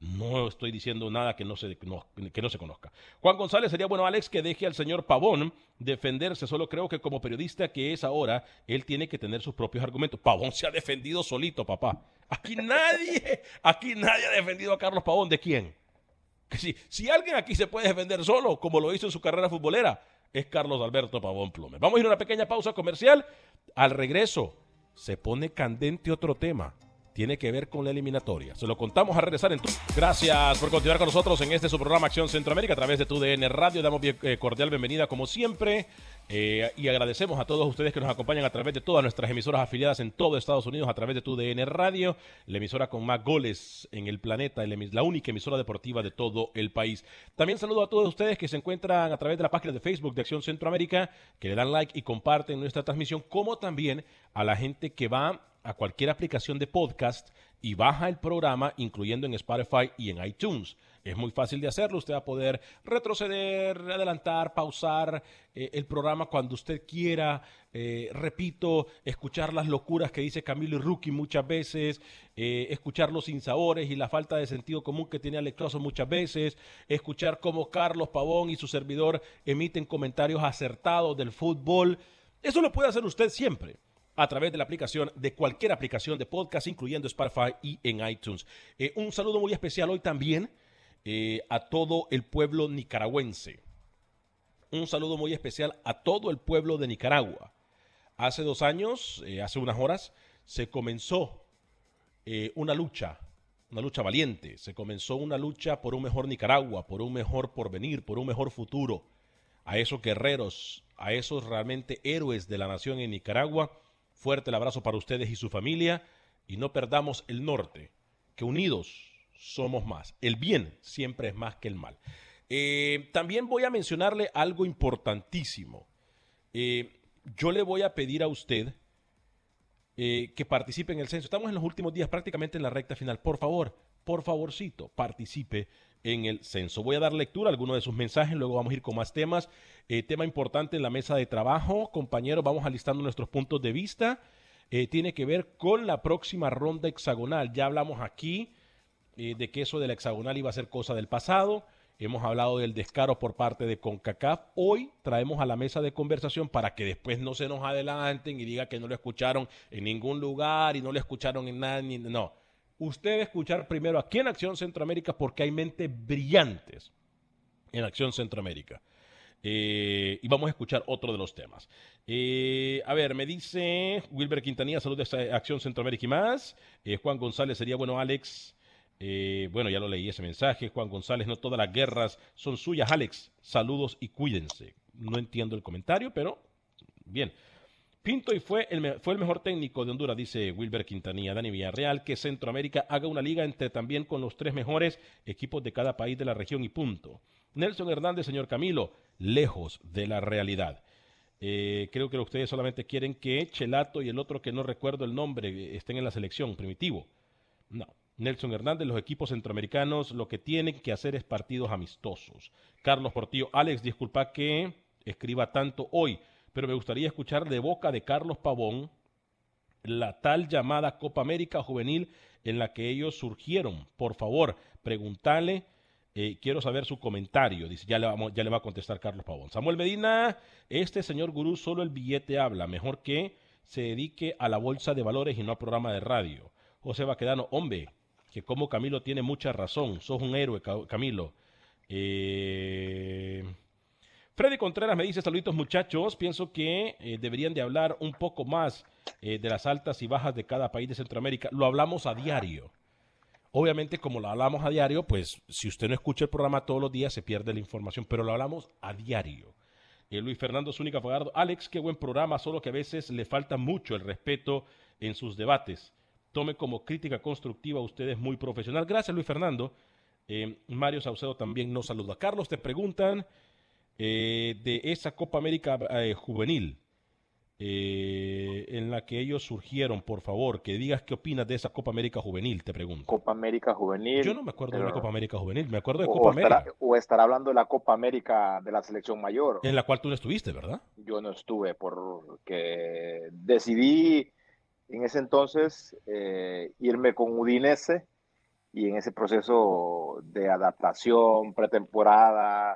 S2: no estoy diciendo nada que no, se, que no se conozca. Juan González, sería bueno, Alex, que deje al señor Pavón defenderse. Solo creo que como periodista que es ahora, él tiene que tener sus propios argumentos. Pavón se ha defendido solito, papá. Aquí nadie, aquí nadie ha defendido a Carlos Pavón. ¿De quién? Que si, si alguien aquí se puede defender solo, como lo hizo en su carrera futbolera, es Carlos Alberto Pavón Plume. Vamos a ir a una pequeña pausa comercial. Al regreso, se pone candente otro tema tiene que ver con la eliminatoria. Se lo contamos a regresar en tu. Gracias por continuar con nosotros en este su programa Acción Centroamérica a través de tu DN Radio. Damos eh, cordial bienvenida como siempre eh, y agradecemos a todos ustedes que nos acompañan a través de todas nuestras emisoras afiliadas en todo Estados Unidos a través de tu DN Radio, la emisora con más goles en el planeta, la única emisora deportiva de todo el país. También saludo a todos ustedes que se encuentran a través de la página de Facebook de Acción Centroamérica, que le dan like y comparten nuestra transmisión, como también a la gente que va a cualquier aplicación de podcast y baja el programa, incluyendo en Spotify y en iTunes. Es muy fácil de hacerlo. Usted va a poder retroceder, adelantar, pausar eh, el programa cuando usted quiera. Eh, repito, escuchar las locuras que dice Camilo y Rookie muchas veces, eh, escuchar los sinsabores y la falta de sentido común que tiene Alex muchas veces, escuchar cómo Carlos Pavón y su servidor emiten comentarios acertados del fútbol. Eso lo puede hacer usted siempre a través de la aplicación, de cualquier aplicación de podcast, incluyendo Spotify y en iTunes. Eh, un saludo muy especial hoy también eh, a todo el pueblo nicaragüense. Un saludo muy especial a todo el pueblo de Nicaragua. Hace dos años, eh, hace unas horas, se comenzó una lucha, una lucha valiente. Se comenzó una lucha por un mejor Nicaragua, por un mejor porvenir, por un mejor futuro. A esos guerreros, a esos realmente héroes de la nación en Nicaragua, Fuerte el abrazo para ustedes y su familia y no perdamos el norte, que unidos somos más. El bien siempre es más que el mal. Eh, también voy a mencionarle algo importantísimo. Eh, yo le voy a pedir a usted eh, que participe en el censo. Estamos en los últimos días, prácticamente en la recta final. Por favor, por favorcito, participe en el censo. Voy a dar lectura a algunos de sus mensajes, luego vamos a ir con más temas. Eh, tema importante en la mesa de trabajo, compañeros, vamos alistando nuestros puntos de vista. Eh, tiene que ver con la próxima ronda hexagonal. Ya hablamos aquí eh, de que eso de la hexagonal iba a ser cosa del pasado. Hemos hablado del descaro por parte de CONCACAF. Hoy traemos a la mesa de conversación para que después no se nos adelanten y diga que no lo escucharon en ningún lugar y no lo escucharon en nada. Ni, no usted escuchar primero aquí en Acción Centroamérica porque hay mentes brillantes en Acción Centroamérica. Eh, y vamos a escuchar otro de los temas. Eh, a ver, me dice Wilber Quintanilla, salud de Acción Centroamérica y más. Eh, Juan González, sería bueno, Alex. bueno, ya lo leí ese mensaje. Juan González, no todas las guerras son suyas, Alex. Saludos y cuídense. No entiendo el comentario, pero bien. Pinto y fue el, fue el mejor técnico de Honduras, dice Wilber Quintanilla. Dani Villarreal, que Centroamérica haga una liga entre también con los tres mejores equipos de cada país de la región y punto. Nelson Hernández, señor Camilo, lejos de la realidad. Eh, creo que ustedes solamente quieren que Chelato y el otro que no recuerdo el nombre eh, estén en la selección, primitivo. No. Nelson Hernández, los equipos centroamericanos lo que tienen que hacer es partidos amistosos. Carlos Portillo, Alex, disculpa que escriba tanto hoy pero me gustaría escuchar de boca de Carlos Pavón la tal llamada Copa América Juvenil en la que ellos surgieron. Por favor, preguntale, eh, quiero saber su comentario. Ya le, vamos, ya le va a contestar Carlos Pavón. Samuel Medina, este señor gurú solo el billete habla, mejor que se dedique a la bolsa de valores y no al programa de radio. José Baquedano, hombre, que como Camilo tiene mucha razón, sos un héroe, Camilo. Eh, Freddy Contreras me dice, saluditos muchachos, pienso que eh, deberían de hablar un poco más eh, de las altas y bajas de cada país de Centroamérica. Lo hablamos a diario. Obviamente, como lo hablamos a diario, pues si usted no escucha el programa todos los días, se pierde la información, pero lo hablamos a diario. Eh, Luis Fernando Zúñiga Fagardo, Alex, qué buen programa, solo que a veces le falta mucho el respeto en sus debates. tome como crítica constructiva, usted es muy profesional. Gracias, Luis Fernando. Mario Saucedo también nos saluda. Carlos, te preguntan eh, de esa Copa América eh, juvenil eh, en la que ellos surgieron, por favor, que digas qué opinas de esa Copa América juvenil, te pregunto.
S6: Copa América juvenil.
S2: Yo no me acuerdo de una Copa América juvenil, me acuerdo de
S6: o
S2: Copa
S6: estará,
S2: América,
S6: o estará hablando de la Copa América de la selección mayor.
S2: en la cual tú no estuviste, ¿verdad?
S6: Yo no estuve porque decidí en ese entonces eh, irme con Udinese y en ese proceso de adaptación, pretemporada,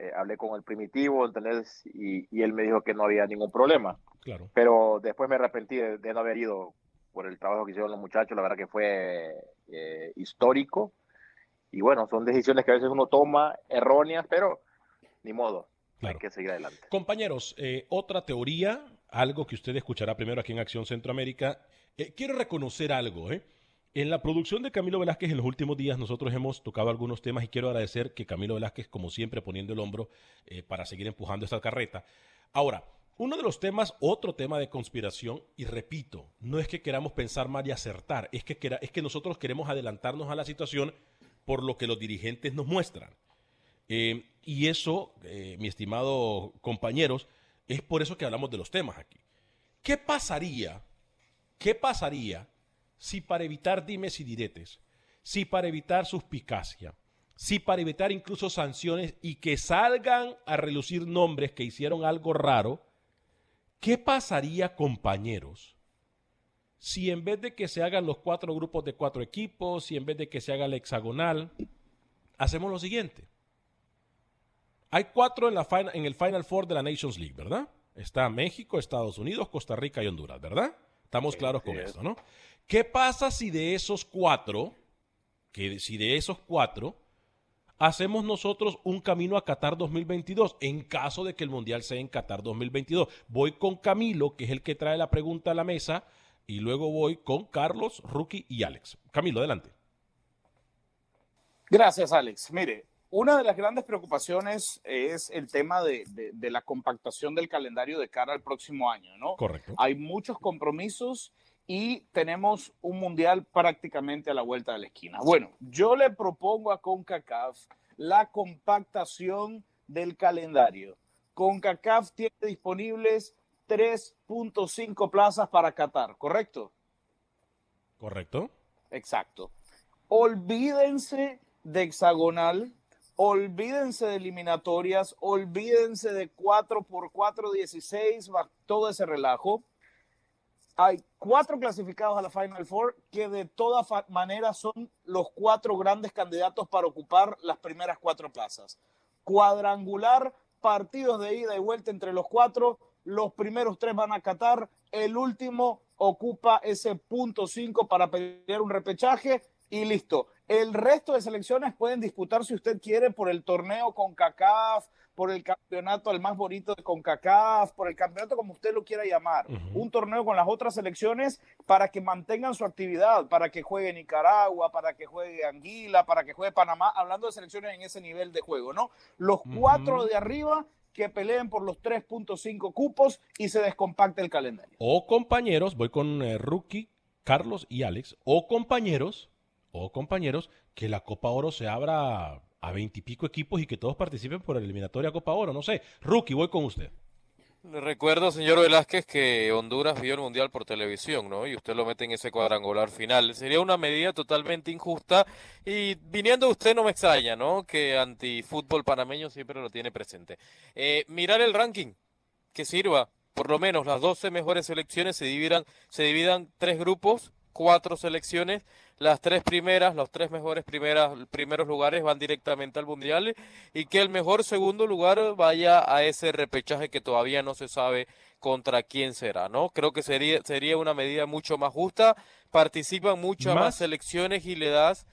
S6: eh, hablé con el primitivo, ¿entendés? Y, y él me dijo que no había ningún problema.
S2: Claro.
S6: Pero después me arrepentí de, de no haber ido por el trabajo que hicieron los muchachos, la verdad que fue eh, histórico. Y bueno, son decisiones que a veces uno toma erróneas, pero ni modo,
S2: Claro.
S6: hay que seguir adelante.
S2: Compañeros, eh, otra teoría, algo que usted escuchará primero aquí en Acción Centroamérica. Eh, quiero reconocer algo, ¿eh? En la producción de Camilo Velázquez en los últimos días nosotros hemos tocado algunos temas y quiero agradecer que Camilo Velázquez, como siempre, poniendo el hombro eh, para seguir empujando esta carreta. Ahora, uno de los temas, otro tema de conspiración, y repito, no es que queramos pensar mal y acertar, es que, es que nosotros queremos adelantarnos a la situación por lo que los dirigentes nos muestran. Eh, y eso, eh, mi estimado compañeros, es por eso que hablamos de los temas aquí. ¿Qué pasaría? ¿Qué pasaría si para evitar dimes y diretes, si para evitar suspicacia, si para evitar incluso sanciones y que salgan a relucir nombres que hicieron algo raro, ¿qué pasaría, compañeros? Si en vez de que se hagan los cuatro grupos de cuatro equipos, si en vez de que se haga el hexagonal, hacemos lo siguiente. Hay cuatro en, la final- en el Final Four de la Nations League, ¿verdad? Está México, Estados Unidos, Costa Rica y Honduras, ¿verdad? Estamos claros con eso, ¿no? ¿Qué pasa si de esos cuatro, que si de esos cuatro, hacemos nosotros un camino a Qatar 2022 en caso de que el Mundial sea en Qatar 2022? Voy con Camilo, que es el que trae la pregunta a la mesa, y luego voy con Carlos, Rookie y Alex. Camilo, adelante.
S4: Gracias, Alex. Mire, una de las grandes preocupaciones es el tema de, de- de la compactación del calendario de cara al próximo año, ¿no?
S2: Correcto.
S4: Hay muchos compromisos y tenemos un mundial prácticamente a la vuelta de la esquina. Bueno, yo le propongo a CONCACAF la compactación del calendario. CONCACAF tiene disponibles 3.5 plazas para Qatar, ¿correcto?
S2: ¿Correcto?
S4: Exacto. Olvídense de hexagonal, olvídense de eliminatorias, olvídense de 4x4, 16, va- todo ese relajo. Hay cuatro clasificados a la Final Four que de todas maneras son los cuatro grandes candidatos para ocupar las primeras cuatro plazas. Cuadrangular, partidos de ida y vuelta entre los cuatro, los primeros tres van a Qatar, el último ocupa ese punto 5 para pelear un repechaje y listo. El resto de selecciones pueden disputar si usted quiere por el torneo con CACAF, por el campeonato al más bonito de CONCACAF, por el campeonato como usted lo quiera llamar. Un torneo con las otras selecciones para que mantengan su actividad, para que juegue Nicaragua, para que juegue Anguila, para que juegue Panamá, hablando de selecciones en ese nivel de juego, ¿no? Los cuatro de arriba que peleen por los 3.5 cupos y se descompacte el calendario.
S2: O compañeros, voy con eh, Rookie, Carlos y Alex, o compañeros, o compañeros, que la Copa Oro se abra a veintipico equipos y que todos participen por la eliminatoria Copa Oro, no sé. Rookie, voy con usted.
S3: Le recuerdo, señor Velázquez, que Honduras vio el Mundial por televisión, ¿no? Y usted lo mete en ese cuadrangular final. Sería una medida totalmente injusta y viniendo usted no me extraña, ¿no? Que antifútbol panameño siempre lo tiene presente. Eh, mirar el ranking, que sirva. Por lo menos las 12 mejores selecciones se dividan, se dividan tres grupos, cuatro selecciones. Las tres primeras, los tres mejores primeras, primeros lugares van directamente al Mundial y que el mejor segundo lugar vaya a ese repechaje que todavía no se sabe contra quién será, ¿no? Creo que sería, sería una medida mucho más justa. Participan muchas más,
S2: Más-
S3: selecciones y le das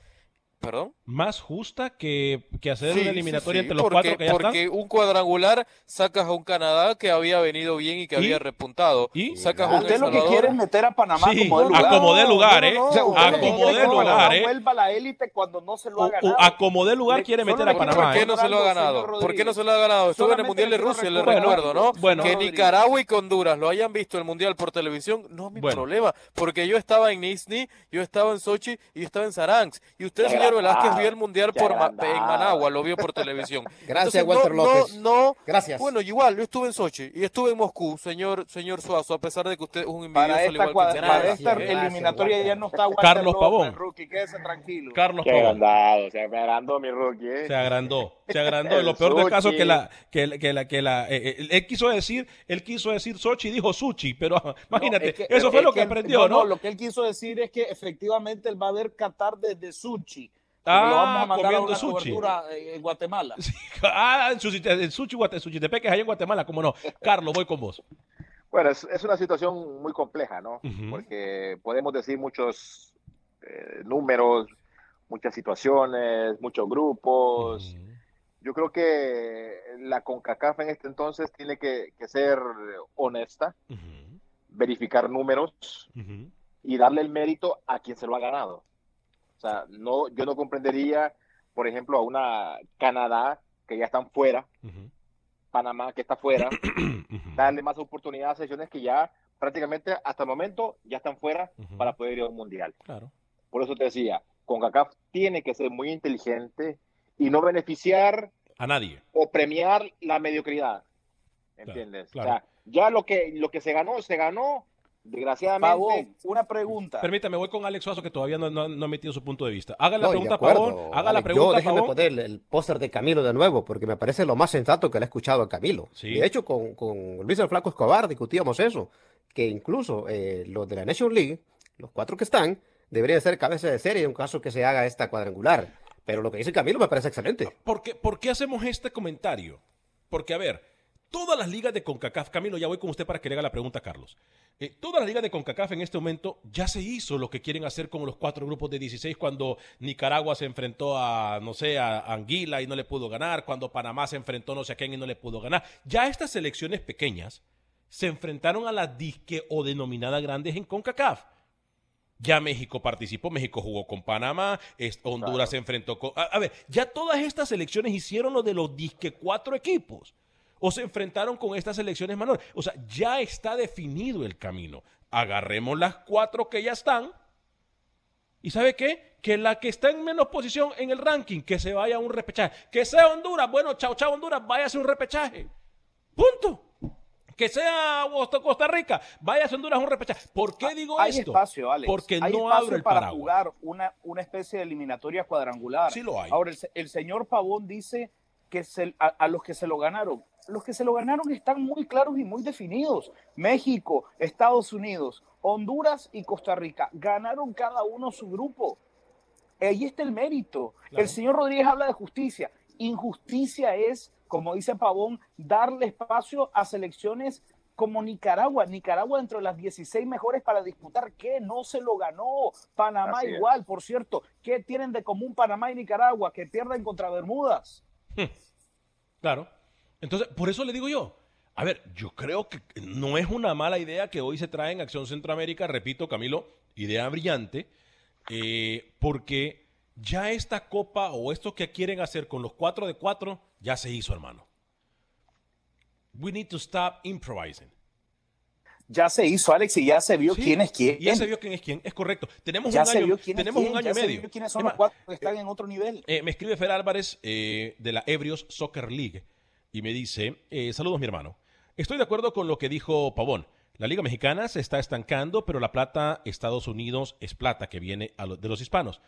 S3: ¿Perdón?
S2: Más justa que, que hacer
S3: Sí,
S2: una eliminatoria
S3: sí,
S2: entre los
S3: porque,
S2: cuatro que ya
S3: porque
S2: están.
S3: un cuadrangular sacas a un Canadá que había venido bien y que
S2: ¿Y?
S3: había repuntado.
S2: ¿Y?
S3: Sacas a un
S4: Usted lo que quiere es meter a Panamá
S2: Sí,
S4: como de lugar.
S2: acomodé lugar, ¿eh?
S4: O sea, usted lo que quiere
S2: Acomodé
S4: es que
S2: lugar, ¿eh?
S4: vuelva a la élite cuando no se lo ha
S2: O-
S4: ganado.
S2: o acomodé lugar
S4: Le-
S2: quiere meter a Panamá.
S3: ¿Por qué
S2: ¿eh?
S3: no se lo ha ganado? ¿Por qué no se lo ha ganado? Estuvo en el Mundial de Rusia, le recuerdo, ¿no?
S2: Bueno.
S3: que. Nicaragua y que Honduras lo hayan visto el Mundial por televisión, no es mi problema. Porque yo estaba en Nizhny, yo estaba en Sochi y yo estaba en Saransk. Y usted, Velázquez, vio el Mundial por Ma- en Managua, lo vio por televisión. <laughs>
S5: Gracias,
S3: Entonces,
S5: Walter
S3: no,
S5: López.
S3: No, no,
S5: Gracias.
S3: Bueno, igual, yo estuve en Sochi y estuve en Moscú, señor, señor Suazo, a pesar de que usted es un envidioso
S4: Para
S3: al
S4: esta,
S3: igual que
S4: cuadra- para esta
S5: gracias,
S4: eliminatoria ya no está Walter
S2: Carlos
S4: López,
S2: Pavón.
S4: rookie, quédese tranquilo.
S2: Carlos
S6: Qué
S2: Pavón.
S6: agrandado, se me agrandó mi rookie. ¿eh?
S2: Se agrandó, se agrandó. Lo peor del caso que la, que, la- que la, que la, eh, eh, él quiso decir, él quiso decir Sochi y dijo Suchi, pero <laughs> imagínate,
S4: No, es que-
S2: eso fue
S4: es
S2: lo que
S4: que-
S2: aprendió, ¿no?
S4: Lo que él quiso decir es que efectivamente él va a ver Qatar desde Suchi.
S2: Ah,
S4: lo vamos a mandar a
S2: comiendo
S4: una
S2: sushi.
S4: cobertura en Guatemala. <laughs>
S2: Ah, en, Suchi, en Guatemala, cómo no. Carlos, voy con vos.
S6: Bueno, es, es una situación muy compleja, ¿no? Porque podemos decir muchos eh, números, muchas situaciones, muchos grupos. Yo creo que la CONCACAF en este entonces tiene que, que ser honesta, verificar números y darle el mérito a quien se lo ha ganado. O sea, no, yo no comprendería, por ejemplo, a una Canadá que ya están fuera, Panamá que está fuera, <clears throat> darle más oportunidades a selecciones que ya prácticamente hasta el momento ya están fuera para poder ir a un mundial.
S2: Claro.
S6: Por eso te decía, CONCACAF tiene que ser muy inteligente y no beneficiar
S2: A nadie.
S6: o premiar la mediocridad. ¿Entiendes?
S2: claro.
S6: O sea, ya lo que, lo que se ganó, se ganó. Desgraciadamente.
S4: Pavón, una pregunta.
S2: Permítame, voy con Alex Suazo, que todavía no, no, no ha metido su punto de vista. Haga la
S5: No,
S2: pregunta,
S5: acuerdo,
S2: Pavón. Haga la pregunta,
S5: Yo déjeme
S2: Pavón.
S5: poner el, el póster de Camilo de nuevo, porque me parece lo más sensato que le he escuchado a Camilo.
S2: Sí.
S5: De hecho, con, con Luis el Flaco Escobar discutíamos eso, que incluso eh, los de la Nation League, los cuatro que están, deberían ser cabeza de serie en un caso que se haga esta cuadrangular. Pero lo que dice Camilo me parece excelente.
S2: ¿Por qué, por qué hacemos este comentario? Porque, a ver, todas las ligas de CONCACAF, Camilo, ya voy con usted para que le haga la pregunta Carlos. Eh, todas las ligas de CONCACAF en este momento ya se hizo lo que quieren hacer con los cuatro grupos de 16 cuando Nicaragua se enfrentó a, no sé, a Anguila y no le pudo ganar, cuando Panamá se enfrentó no sé a quién y no le pudo ganar. Ya estas selecciones pequeñas se enfrentaron a las disque o denominadas grandes en CONCACAF. Ya México participó, México jugó con Panamá, Honduras se enfrentó con... A, a ver, ya todas estas selecciones hicieron lo de los disque cuatro equipos. O se enfrentaron con estas selecciones menores. O sea, ya está definido el camino. Agarremos las cuatro que ya están. ¿Y sabe qué? Que la que está en menos posición en el ranking, que se vaya a un repechaje. Que sea Honduras, bueno, chao, chao Honduras, váyase a un repechaje. Punto. Que sea Costa- Rica, váyase a Honduras a un repechaje. ¿Por qué digo
S4: hay
S2: esto?
S4: espacio, Alex.
S2: Porque
S4: hay
S2: no
S4: espacio
S2: abro el
S4: para
S2: paraguas.
S4: jugar una, una especie de eliminatoria cuadrangular.
S2: Sí lo hay.
S4: Ahora, el señor Pavón dice que se- a, a los que se lo ganaron, los que se lo ganaron están muy claros y muy definidos. México, Estados Unidos, Honduras y Costa Rica ganaron cada uno su grupo. Ahí está el mérito.
S2: Claro.
S4: El señor Rodríguez habla de justicia. Injusticia es, como dice Pavón, darle espacio a selecciones como Nicaragua. Nicaragua dentro de las 16 mejores para disputar. ¿Qué? No se lo ganó. Panamá
S6: Así es.
S4: igual, por cierto. ¿Qué tienen de común Panamá y Nicaragua? Que pierden contra Bermudas.
S2: Claro. Entonces, por eso le digo yo. A ver, yo creo que no es una mala idea que hoy se trae en Acción Centroamérica, repito, Camilo, idea brillante, eh, porque ya esta copa o esto que quieren hacer con los cuatro de cuatro, ya se hizo, hermano. We need to stop improvising.
S4: Ya se hizo, Alex, y ya se vio
S2: Sí,
S4: quién es quién.
S2: Ya se vio quién es quién, es correcto. Tenemos
S4: Ya
S2: un
S4: se
S2: año,
S4: vio quién es
S2: tenemos
S4: quién,
S2: un año
S4: ya
S2: y
S4: se
S2: medio.
S4: vio quiénes son los cuatro que están en otro nivel.
S2: Eh, me escribe Fer Álvarez eh, de la Ebrios Soccer League y me dice, eh, saludos mi hermano, estoy de acuerdo con lo que dijo Pavón. La Liga Mexicana se está estancando, pero la plata Estados Unidos es plata que viene a lo- de los hispanos.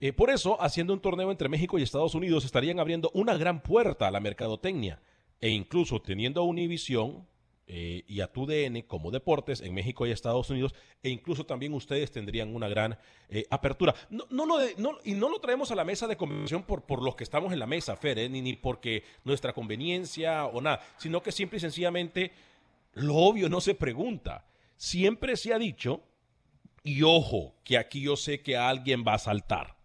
S2: Eh, por eso, haciendo un torneo entre México y Estados Unidos, estarían abriendo una gran puerta a la mercadotecnia e incluso teniendo a Univision eh, y a TUDN como deportes en México y Estados Unidos, e incluso también ustedes tendrían una gran eh, apertura. No, no lo no- y no lo traemos a la mesa de convención por, por los que estamos en la mesa, Fer, eh, ni, ni porque nuestra conveniencia o nada, sino que simple y sencillamente lo obvio no se pregunta. Siempre se ha dicho, y ojo, que aquí yo sé que alguien va a saltar.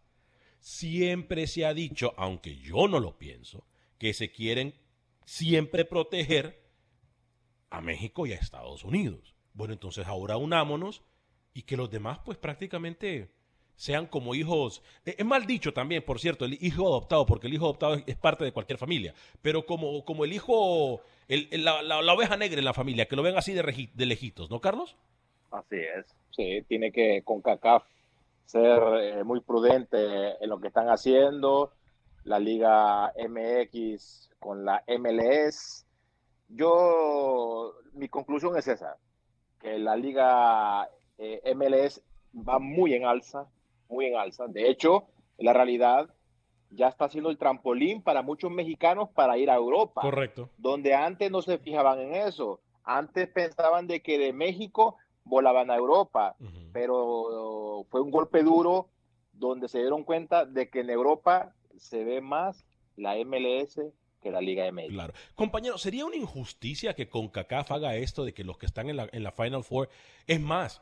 S2: siempre se ha dicho, aunque yo no lo pienso, que se quieren siempre proteger a México y a Estados Unidos. Bueno, entonces ahora unámonos y que los demás pues prácticamente sean como hijos, eh, es mal dicho también, por cierto, el hijo adoptado, porque el hijo adoptado es, parte de cualquier familia, pero como, como el hijo, el- la, oveja negra en la familia, que lo ven así de lejitos, ¿no, Carlos?
S6: Así es. Sí, tiene que con CACAF ser eh, muy prudente en lo que están haciendo. La Liga MX con la MLS. Yo, mi conclusión es esa, que la Liga eh, MLS va muy en alza, muy en alza. De hecho, la realidad ya está siendo el trampolín para muchos mexicanos para ir a Europa
S2: Correcto.
S6: donde antes no se fijaban en eso. Antes pensaban de que de México volaban a Europa, pero fue un golpe duro donde se dieron cuenta de que en Europa se ve más la MLS que la Liga MX.
S2: Claro. Compañero, ¿sería una injusticia que CONCACAF haga esto de que los que están en la, en la Final Four, es más,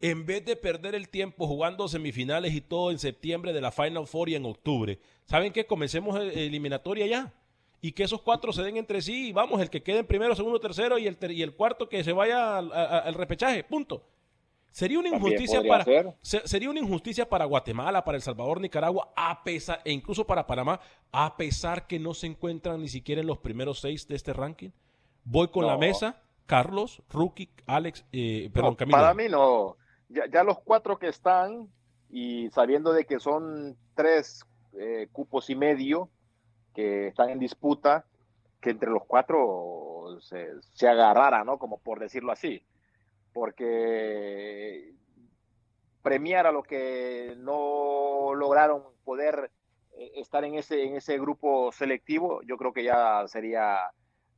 S2: en vez de perder el tiempo jugando semifinales y todo en septiembre de la Final Four y en octubre, ¿saben qué? Comencemos el- eliminatoria ya. Y que esos cuatro se den entre sí y vamos, el que quede en primero, segundo, tercero y el, ter- y el cuarto que se vaya al, al repechaje, punto. Sería una injusticia para
S6: ser.
S2: se- sería una injusticia para Guatemala, para El Salvador, Nicaragua, a pesar e incluso para Panamá, a pesar que no se encuentran ni siquiera en los primeros seis de este ranking. Voy con la mesa, Carlos, Rookie, Alex, eh, perdón,
S6: No,
S2: Camilo.
S6: para mí no. Ya, ya los cuatro que están y sabiendo de que son tres eh, cupos y medio que están en disputa, que entre los cuatro se, se agarrara, ¿no? Como por decirlo así. Porque premiar a los que no lograron poder eh, estar en ese, en ese grupo selectivo, yo creo que ya sería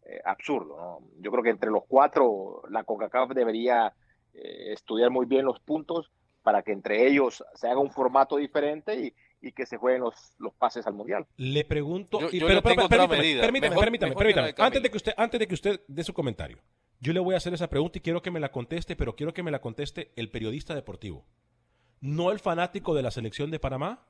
S6: eh, absurdo. ¿no? Yo creo que entre los cuatro, la CONCACAF debería eh, estudiar muy bien los puntos para que entre ellos se haga un formato diferente y, y que se jueguen los, los pases al Mundial.
S2: Le pregunto,
S3: Yo-
S2: y-
S3: yo
S2: pero,
S3: le
S2: pero,
S3: tengo otra
S2: permítame,
S3: medida.
S2: permítame,
S3: Mejor-
S2: permítame,
S3: mejor
S2: permítame. Antes de que usted, antes de que usted dé su comentario, yo le voy a hacer esa pregunta y quiero que me la conteste, pero quiero que me la conteste el periodista deportivo, no el fanático de la selección de Panamá.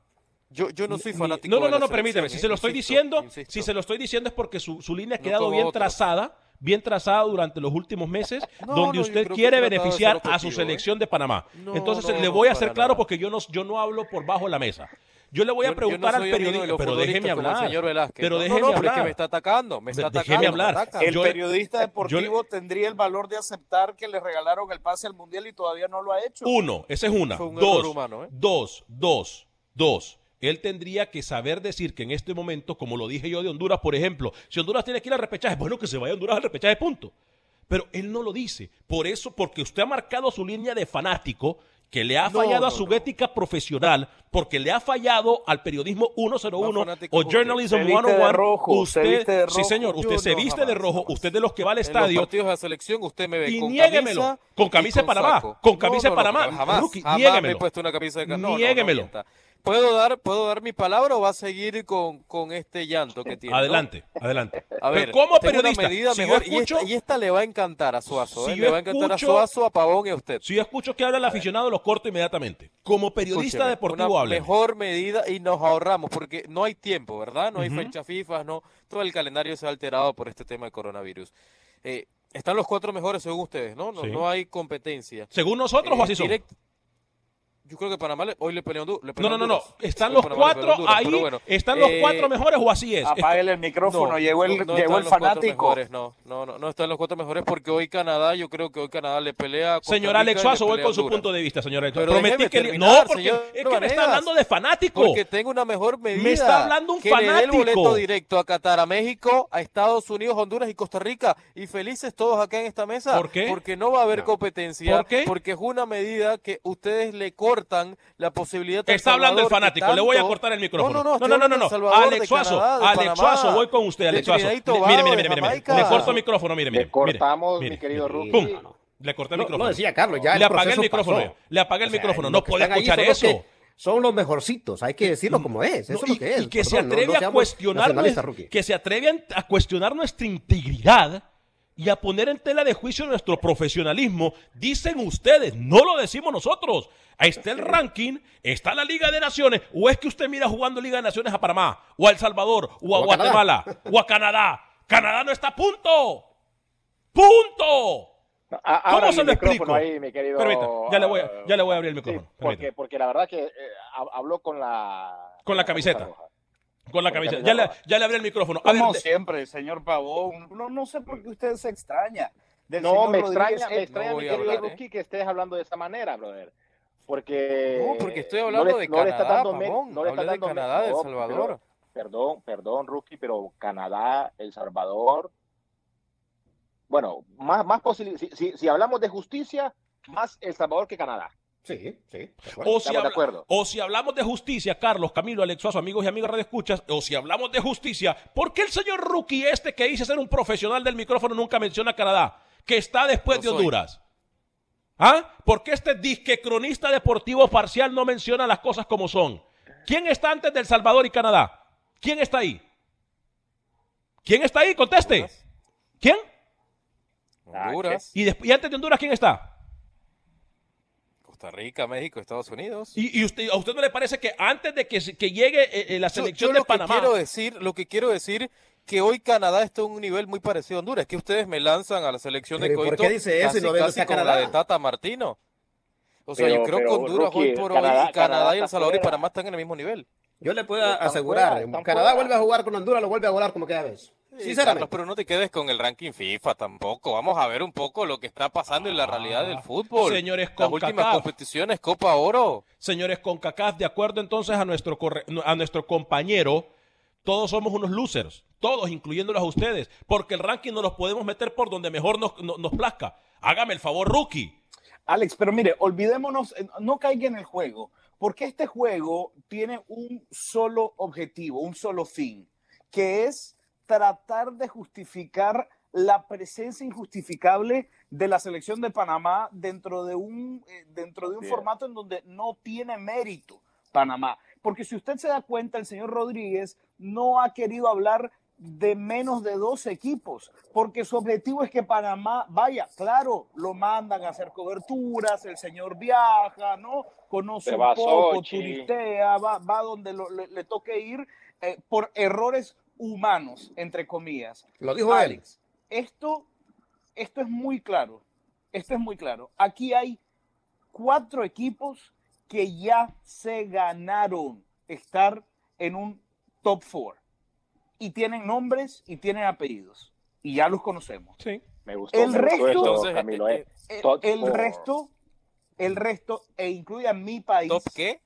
S3: Yo, yo no soy
S2: Ni-
S3: fanático
S2: No, no,
S3: de
S2: no, no, permítame. Si
S3: ¿eh?
S2: se lo estoy
S3: Insisto,
S2: diciendo,
S3: insisto.
S2: si se lo estoy diciendo es porque su, su línea ha quedado bien trazada, bien trazada durante los últimos meses, <laughs>
S3: No,
S2: donde usted quiere beneficiar a su
S3: ¿eh?
S2: selección de Panamá. Entonces le voy a hacer claro
S3: nada.
S2: porque yo no, yo no hablo por bajo la mesa. Yo le voy a
S3: Yo- yo no
S2: preguntar al periodista, pero déjeme hablar.
S3: señor Velázquez.
S2: Pero
S3: No,
S2: déjeme
S3: no, no, pero es
S2: hablar.
S3: que me está atacando, me está
S2: Déjeme
S3: atacando, me
S2: hablar.
S3: ataca.
S4: El
S2: Yo-
S4: periodista
S2: yo
S4: deportivo tendría el valor de aceptar que le regalaron el pase al mundial y todavía no lo ha hecho.
S2: Uno, esa es una.
S3: Fue un
S2: dos,
S3: error humano, ¿eh?
S2: dos, dos, dos. Él tendría que saber decir que en este momento, como lo dije yo de Honduras, por ejemplo, si Honduras tiene que ir al repechaje, bueno, que se vaya a Honduras al repechaje, punto. Pero él no lo dice. Por eso, porque usted ha marcado su línea de fanático, que le ha
S3: No,
S2: fallado a su
S3: no.
S2: ética profesional, porque le ha fallado al periodismo 101
S3: Más fanático
S2: o. Journalism
S4: Se viste de
S2: 101.
S4: rojo, se
S2: usted,
S4: de
S2: sí, señor, usted se viste de
S3: jamás,
S2: rojo,
S3: jamás.
S2: usted de los que va al
S3: En los
S2: estadio
S3: partidos de la selección usted me ve
S2: y
S3: con
S2: niéguemelo,
S3: camisa
S2: con camisa de Panamá,
S3: saco.
S2: con camisa de
S3: no,
S2: Panamá,
S3: jamás,
S2: Rookie,
S3: jamás me he
S2: niéguemelo.
S3: puesto una camisa de no, no, no
S2: Niéguemelo.
S3: mienta. ¿Puedo dar, ¿Puedo dar mi palabra o va a seguir con, con este llanto que tiene? no?
S2: Adelante, adelante. <laughs>
S3: A
S2: Pero
S3: ver,
S2: como
S3: una
S2: periodista,
S3: medida
S2: si yo
S3: mejor, y
S2: escucho-
S3: esta- y, esta, le va a encantar a Suazo,
S2: Si
S3: ¿eh? le va a encantar
S2: escucho-
S3: a Suazo, a Pavón y a usted.
S2: Si yo escucho que habla el aficionado, lo corto inmediatamente. Como periodista
S3: Escúcheme,
S2: deportivo
S3: mejor medida y nos ahorramos porque no hay tiempo, ¿verdad? No hay fecha FIFA, no. Todo el calendario se ha alterado por este tema de coronavirus. Eh, están los cuatro mejores según ustedes, ¿no? No,
S2: Sí.
S3: no hay competencia.
S2: ¿Según nosotros o así son?
S3: Yo creo que Panamá le- hoy le peleó, a Hondu- le
S2: No, no, no, no.
S3: Honduras.
S2: ¿Están
S3: Hoy
S2: los
S3: Panamá
S2: cuatro
S3: Honduras,
S2: ahí?
S3: bueno.
S2: ¿Están los
S3: Eh,
S2: cuatro mejores o así es?
S4: Apáguele el micrófono,
S3: no,
S4: llegó el,
S3: no- no
S4: llegó el fanático.
S3: mejores, no, no, no, no están los cuatro mejores porque hoy Canadá, yo creo que hoy Canadá le pelea
S2: Señor Alex Suazo, voy con su
S3: Honduras.
S2: punto de vista, señor Alex
S3: Pero
S2: Prometí que...
S3: terminar,
S2: no, porque
S3: señor
S2: es que me
S3: Vanegas,
S2: está hablando de fanático.
S3: Porque tengo una mejor medida.
S2: Me está hablando un
S3: que le dé el
S2: fanático.
S3: boleto directo a Qatar, a México, a Estados Unidos, Honduras y Costa Rica. Y felices todos acá en esta mesa.
S2: ¿Por qué?
S3: Porque no va a haber competencia.
S2: ¿Por qué?
S3: Porque es una medida que ustedes le cortan la posibilidad de
S2: Está hablando el fanático, le voy a cortar el micrófono.
S3: No, no, no,
S2: no, no, no,
S3: Salvador,
S2: Alex Suazo, Alex Suazo, voy con usted, Alex Suazo. Le- Mire, mire, mire, mire. Le corto el micrófono, mire, mire.
S6: Le cortamos,
S2: mire,
S6: mi querido
S2: mire. Pum. Le corté el
S5: No,
S2: micrófono.
S5: no decía Carlos, ya el
S2: Le apagué el micrófono.
S5: pasó.
S2: Le apagué el
S5: O sea,
S2: micrófono. No puede escuchar
S5: los
S2: eso.
S5: Son los mejorcitos, hay que decirlo como es. Eso
S2: No,
S5: es lo que es.
S2: y que se
S5: Perdón,
S2: atreve
S5: no
S2: a cuestionar que se atreve a, a cuestionar nuestra integridad y a poner en tela de juicio nuestro profesionalismo, dicen ustedes, no lo decimos nosotros. Ahí está el ranking, está la Liga de Naciones, o es que usted mira jugando Liga de Naciones a Panamá, o a El Salvador, o a
S5: O a
S2: Guatemala, o a Canadá. Canadá no está a punto. ¡Punto!
S6: A-
S2: ¿Cómo se lo explico?
S6: ahí, mi querido,
S2: Permita, ya le voy a, ya le voy a abrir el
S6: Sí,
S2: micrófono.
S6: porque,
S2: permita.
S6: porque la verdad que eh, hab- habló con la...
S2: Con la camiseta. Con la
S6: camisa
S2: Ya le, ya le abrí el micrófono. A
S4: Como
S2: de-
S4: siempre, señor Pavón. No, no sé por qué usted se extraña. del
S6: No,
S4: señor
S6: me
S4: Rodríguez.
S6: extraña, me extraña,
S3: no
S6: mi
S3: voy a
S6: querido
S3: hablar, ¿eh?
S6: Que estés hablando de esa manera, brother. Porque...
S3: No, porque estoy
S6: no
S3: hablando
S6: le-
S3: de
S6: no le está
S3: Canadá,
S6: dando
S3: Pavón.
S6: no le está
S3: de
S6: dando men-
S3: Canadá, de El Salvador.
S6: pero- Perdón, perdón, Rookie, pero Canadá, El Salvador... Bueno, más, más posible, si, si, si hablamos de justicia, más El Salvador que Canadá.
S5: Sí, sí.
S2: O si,
S6: Estamos de
S2: habla-
S6: acuerdo.
S2: o si hablamos de justicia, Carlos, Camilo, Alex Suazo, amigos y amigas Radio Escuchas, o si hablamos de justicia, ¿por qué el señor Rookie este que dice ser un profesional del micrófono nunca menciona a Canadá, que está después de
S3: soy.
S2: Honduras? ¿Ah? ¿Por qué este disque cronista deportivo parcial no menciona las cosas como son? ¿Quién está antes del Salvador y Canadá? ¿Quién está ahí? ¿Quién está ahí? Conteste. ¿Quién?
S3: Honduras,
S2: ¿Y, y antes de Honduras quién está?
S3: Costa Rica, México, Estados Unidos.
S2: ¿Y, y usted, a usted no le parece que antes de que, que llegue eh, eh, la
S3: Yo-
S2: selección
S3: yo
S2: de
S3: lo que
S2: Panamá...
S3: quiero decir, lo que quiero decir que hoy Canadá está en un nivel muy parecido a Honduras, que ustedes me lanzan a la selección de
S5: Pero ¿y por
S3: Coito
S5: qué dice eso y
S3: casi,
S5: no
S3: casi como
S5: Canadá?
S3: la de Tata Martino. O sea,
S6: Pero-
S3: yo creo que Honduras
S6: Rookie,
S3: hoy por
S6: Canadá-
S3: hoy, y Canadá,
S6: Canadá
S3: y El Salvador y. Panamá están en el mismo nivel.
S5: Yo le puedo asegurar, Canadá
S6: fuera.
S5: vuelve a jugar con Honduras, lo vuelve a volar como cada vez.
S3: Sí, Carlos, pero no te quedes con el ranking FIFA tampoco. Vamos a ver un poco lo que está pasando en la realidad del fútbol.
S2: Señores,
S3: Las
S2: con
S3: últimas
S2: CACAF.
S3: competiciones, Copa Oro.
S2: Señores, con CACAF, de acuerdo entonces a nuestro, corre- a nuestro compañero, todos somos unos losers, todos, incluyéndolos a ustedes, porque el ranking no los podemos meter por donde mejor nos, no- nos plazca. Hágame el favor, rookie.
S4: Alex, pero mire, olvidémonos, eh, no caiga en el juego, porque este juego tiene un solo objetivo, un solo fin, que es tratar de justificar la presencia injustificable de la selección de Panamá dentro de un, eh, dentro de un formato en donde no tiene mérito Panamá. Porque si usted se da cuenta, el señor Rodríguez no ha querido hablar de menos de dos equipos, porque su objetivo es que Panamá vaya, claro, lo mandan a hacer coberturas, el señor viaja, ¿no? Conoce
S6: Se
S4: un poco,
S6: Sochi.
S4: turistea, va, va donde lo- le, le toque ir eh, por errores humanos, entre comillas.
S5: Lo dijo él.
S4: Alex, esto, esto es muy claro, esto es muy claro. Aquí hay cuatro equipos que ya se ganaron estar en un top four y tienen nombres y tienen apellidos y ya los conocemos.
S2: Sí.
S6: Me gustó,
S4: El
S6: me gustó
S4: resto-
S3: Entonces,
S6: Camilo,
S3: eh,
S6: eh.
S4: El, resto, el resto, e incluye a mi país,
S3: ¿Top qué?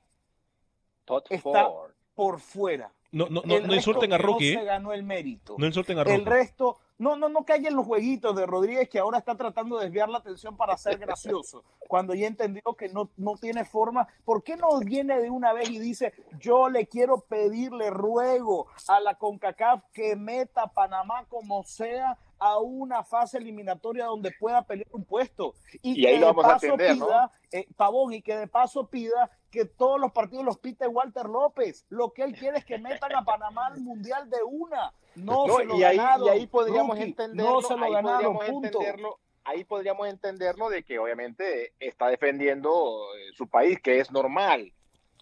S6: Top
S4: está
S6: four.
S4: por fuera.
S2: No, no, no,
S4: El
S2: no insulten a Rookie,
S4: No se
S2: ¿eh?
S4: ganó el mérito.
S2: No insulten a
S4: El
S2: Rookie.
S4: resto, no, no, no caigan los jueguitos de Rodríguez que ahora está tratando de desviar la atención para ser gracioso, <laughs> cuando ya entendió que no, no tiene forma. ¿Por qué no viene de una vez y dice, yo le quiero pedirle ruego a la CONCACAF que meta a Panamá como sea a una fase eliminatoria donde pueda pelear un puesto?
S6: Y
S4: que
S6: ahí lo
S4: de
S6: vamos a
S4: paso
S6: atender, ¿no?
S4: pida, eh, Pavón, y que de paso pida que todos los partidos los pite Walter López. Lo que él quiere es que metan a Panamá al Mundial de una. No,
S6: No,
S4: se lo
S6: y, ahí,
S4: ganaron,
S6: y ahí podríamos
S4: rookie.
S6: entenderlo,
S4: No se lo
S6: ahí
S4: ganaron,
S6: podríamos
S4: punto.
S6: entenderlo, ahí podríamos entenderlo de que obviamente está defendiendo eh, su país, que es normal,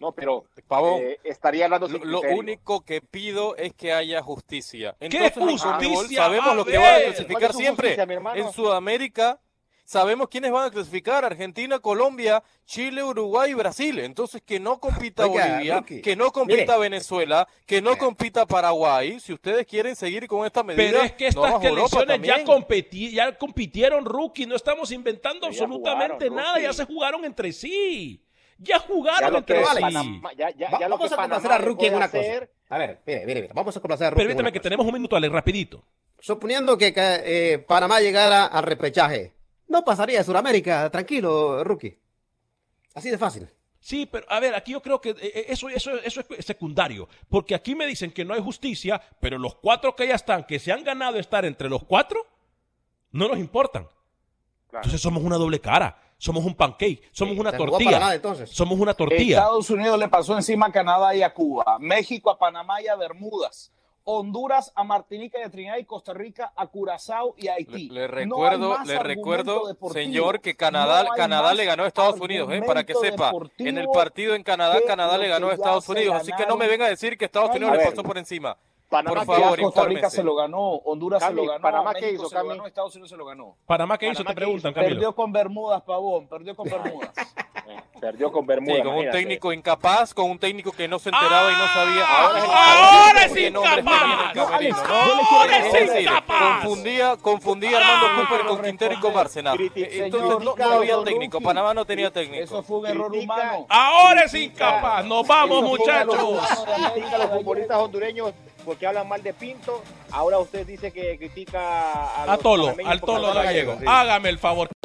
S6: ¿no? Pero
S3: Pavón,
S6: eh, estaría hablando
S3: Lo,
S6: sin
S3: lo
S6: criterio.
S3: único que pido es que haya justicia.
S2: ¿Qué
S3: Entonces, en
S2: justicia
S3: sabemos lo que van a
S6: ¿Cuál
S3: clasificar siempre.
S6: justicia?
S3: En Sudamérica sabemos quiénes van a clasificar, Argentina, Colombia, Chile, Uruguay y Brasil. Entonces que no compita
S5: Oiga,
S3: Bolivia,
S5: Rookie,
S3: que no compita
S5: mire.
S3: Venezuela, que no compita Paraguay. Si ustedes quieren seguir con esta medida,
S2: Pero es que estas selecciones ya, ya compitieron, rookie. No estamos inventando
S6: ya
S2: absolutamente
S6: jugaron,
S2: nada. Ya se jugaron entre sí. Ya jugaron entre
S6: que
S2: sí.
S6: Panamá, ya, ya,
S5: Va-
S6: ya lo
S5: vamos
S6: que
S5: a complacer a Rookie en una cosa. A ver, mire, mire, mire. Vamos a complacer a Rookie en una
S2: que
S5: cosa.
S2: tenemos un minuto, Ale, rapidito.
S5: Suponiendo que eh, Panamá llegara al repechaje, no pasaría de Sudamérica, tranquilo, Rookie. Así de fácil.
S2: Sí, pero a ver, aquí yo creo que eh, eh, eso, eso, eso es secundario, porque aquí me dicen que no hay justicia, pero los cuatro que ya están, que se han ganado estar entre los cuatro, no nos importan.
S6: Claro.
S2: Entonces somos una doble cara, somos un pancake, somos una tortilla,
S5: para nada, entonces.
S2: somos una tortilla.
S4: Estados Unidos le pasó encima a Canadá y a Cuba, México a Panamá y a Bermudas. Honduras a Martinica y a Trinidad y Costa Rica a Curazao y a Haití.
S3: Le recuerdo, le recuerdo,
S4: deportivo.
S3: señor, que Canadá,
S4: No
S3: Canadá le ganó a Estados Unidos, ¿eh? para que sepa. En el partido en Canadá, Canadá le ganó a Estados Unidos. Así que no me venga a decir que Estados Unidos le pasó por encima.
S6: Panamá
S3: por
S6: que
S3: favor,
S4: Ya Costa Rica se lo ganó, Honduras se lo ganó,
S6: Panamá, ¿qué
S4: México
S6: hizo,
S4: se lo
S6: Cami?
S4: ganó, Estados Unidos se lo ganó.
S2: ¿Panamá qué hizo?
S6: Panamá,
S2: Te
S6: ¿qué
S2: preguntan? Camilo.
S4: Perdió con Bermudas, Pavón, perdió con Bermudas. <laughs>
S6: Perdió con Bermuda.
S3: Sí, con un técnico incapaz, con un técnico que no se enteraba y no sabía.
S2: ahora es incapaz.
S3: Confundía, confundía a Armando Cooper con Quintero y con Bárcenas.
S6: Critica-
S3: Entonces no, no había técnico. Panamá no tenía técnico.
S4: Eso fue un error humano.
S2: Ahora es incapaz. Nos vamos, muchachos.
S6: los futbolistas hondureños porque hablan mal de Pinto. Ahora usted dice que critica a,
S2: Tolo, al Tolo gallego. Hágame el favor.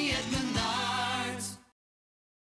S7: at Menards.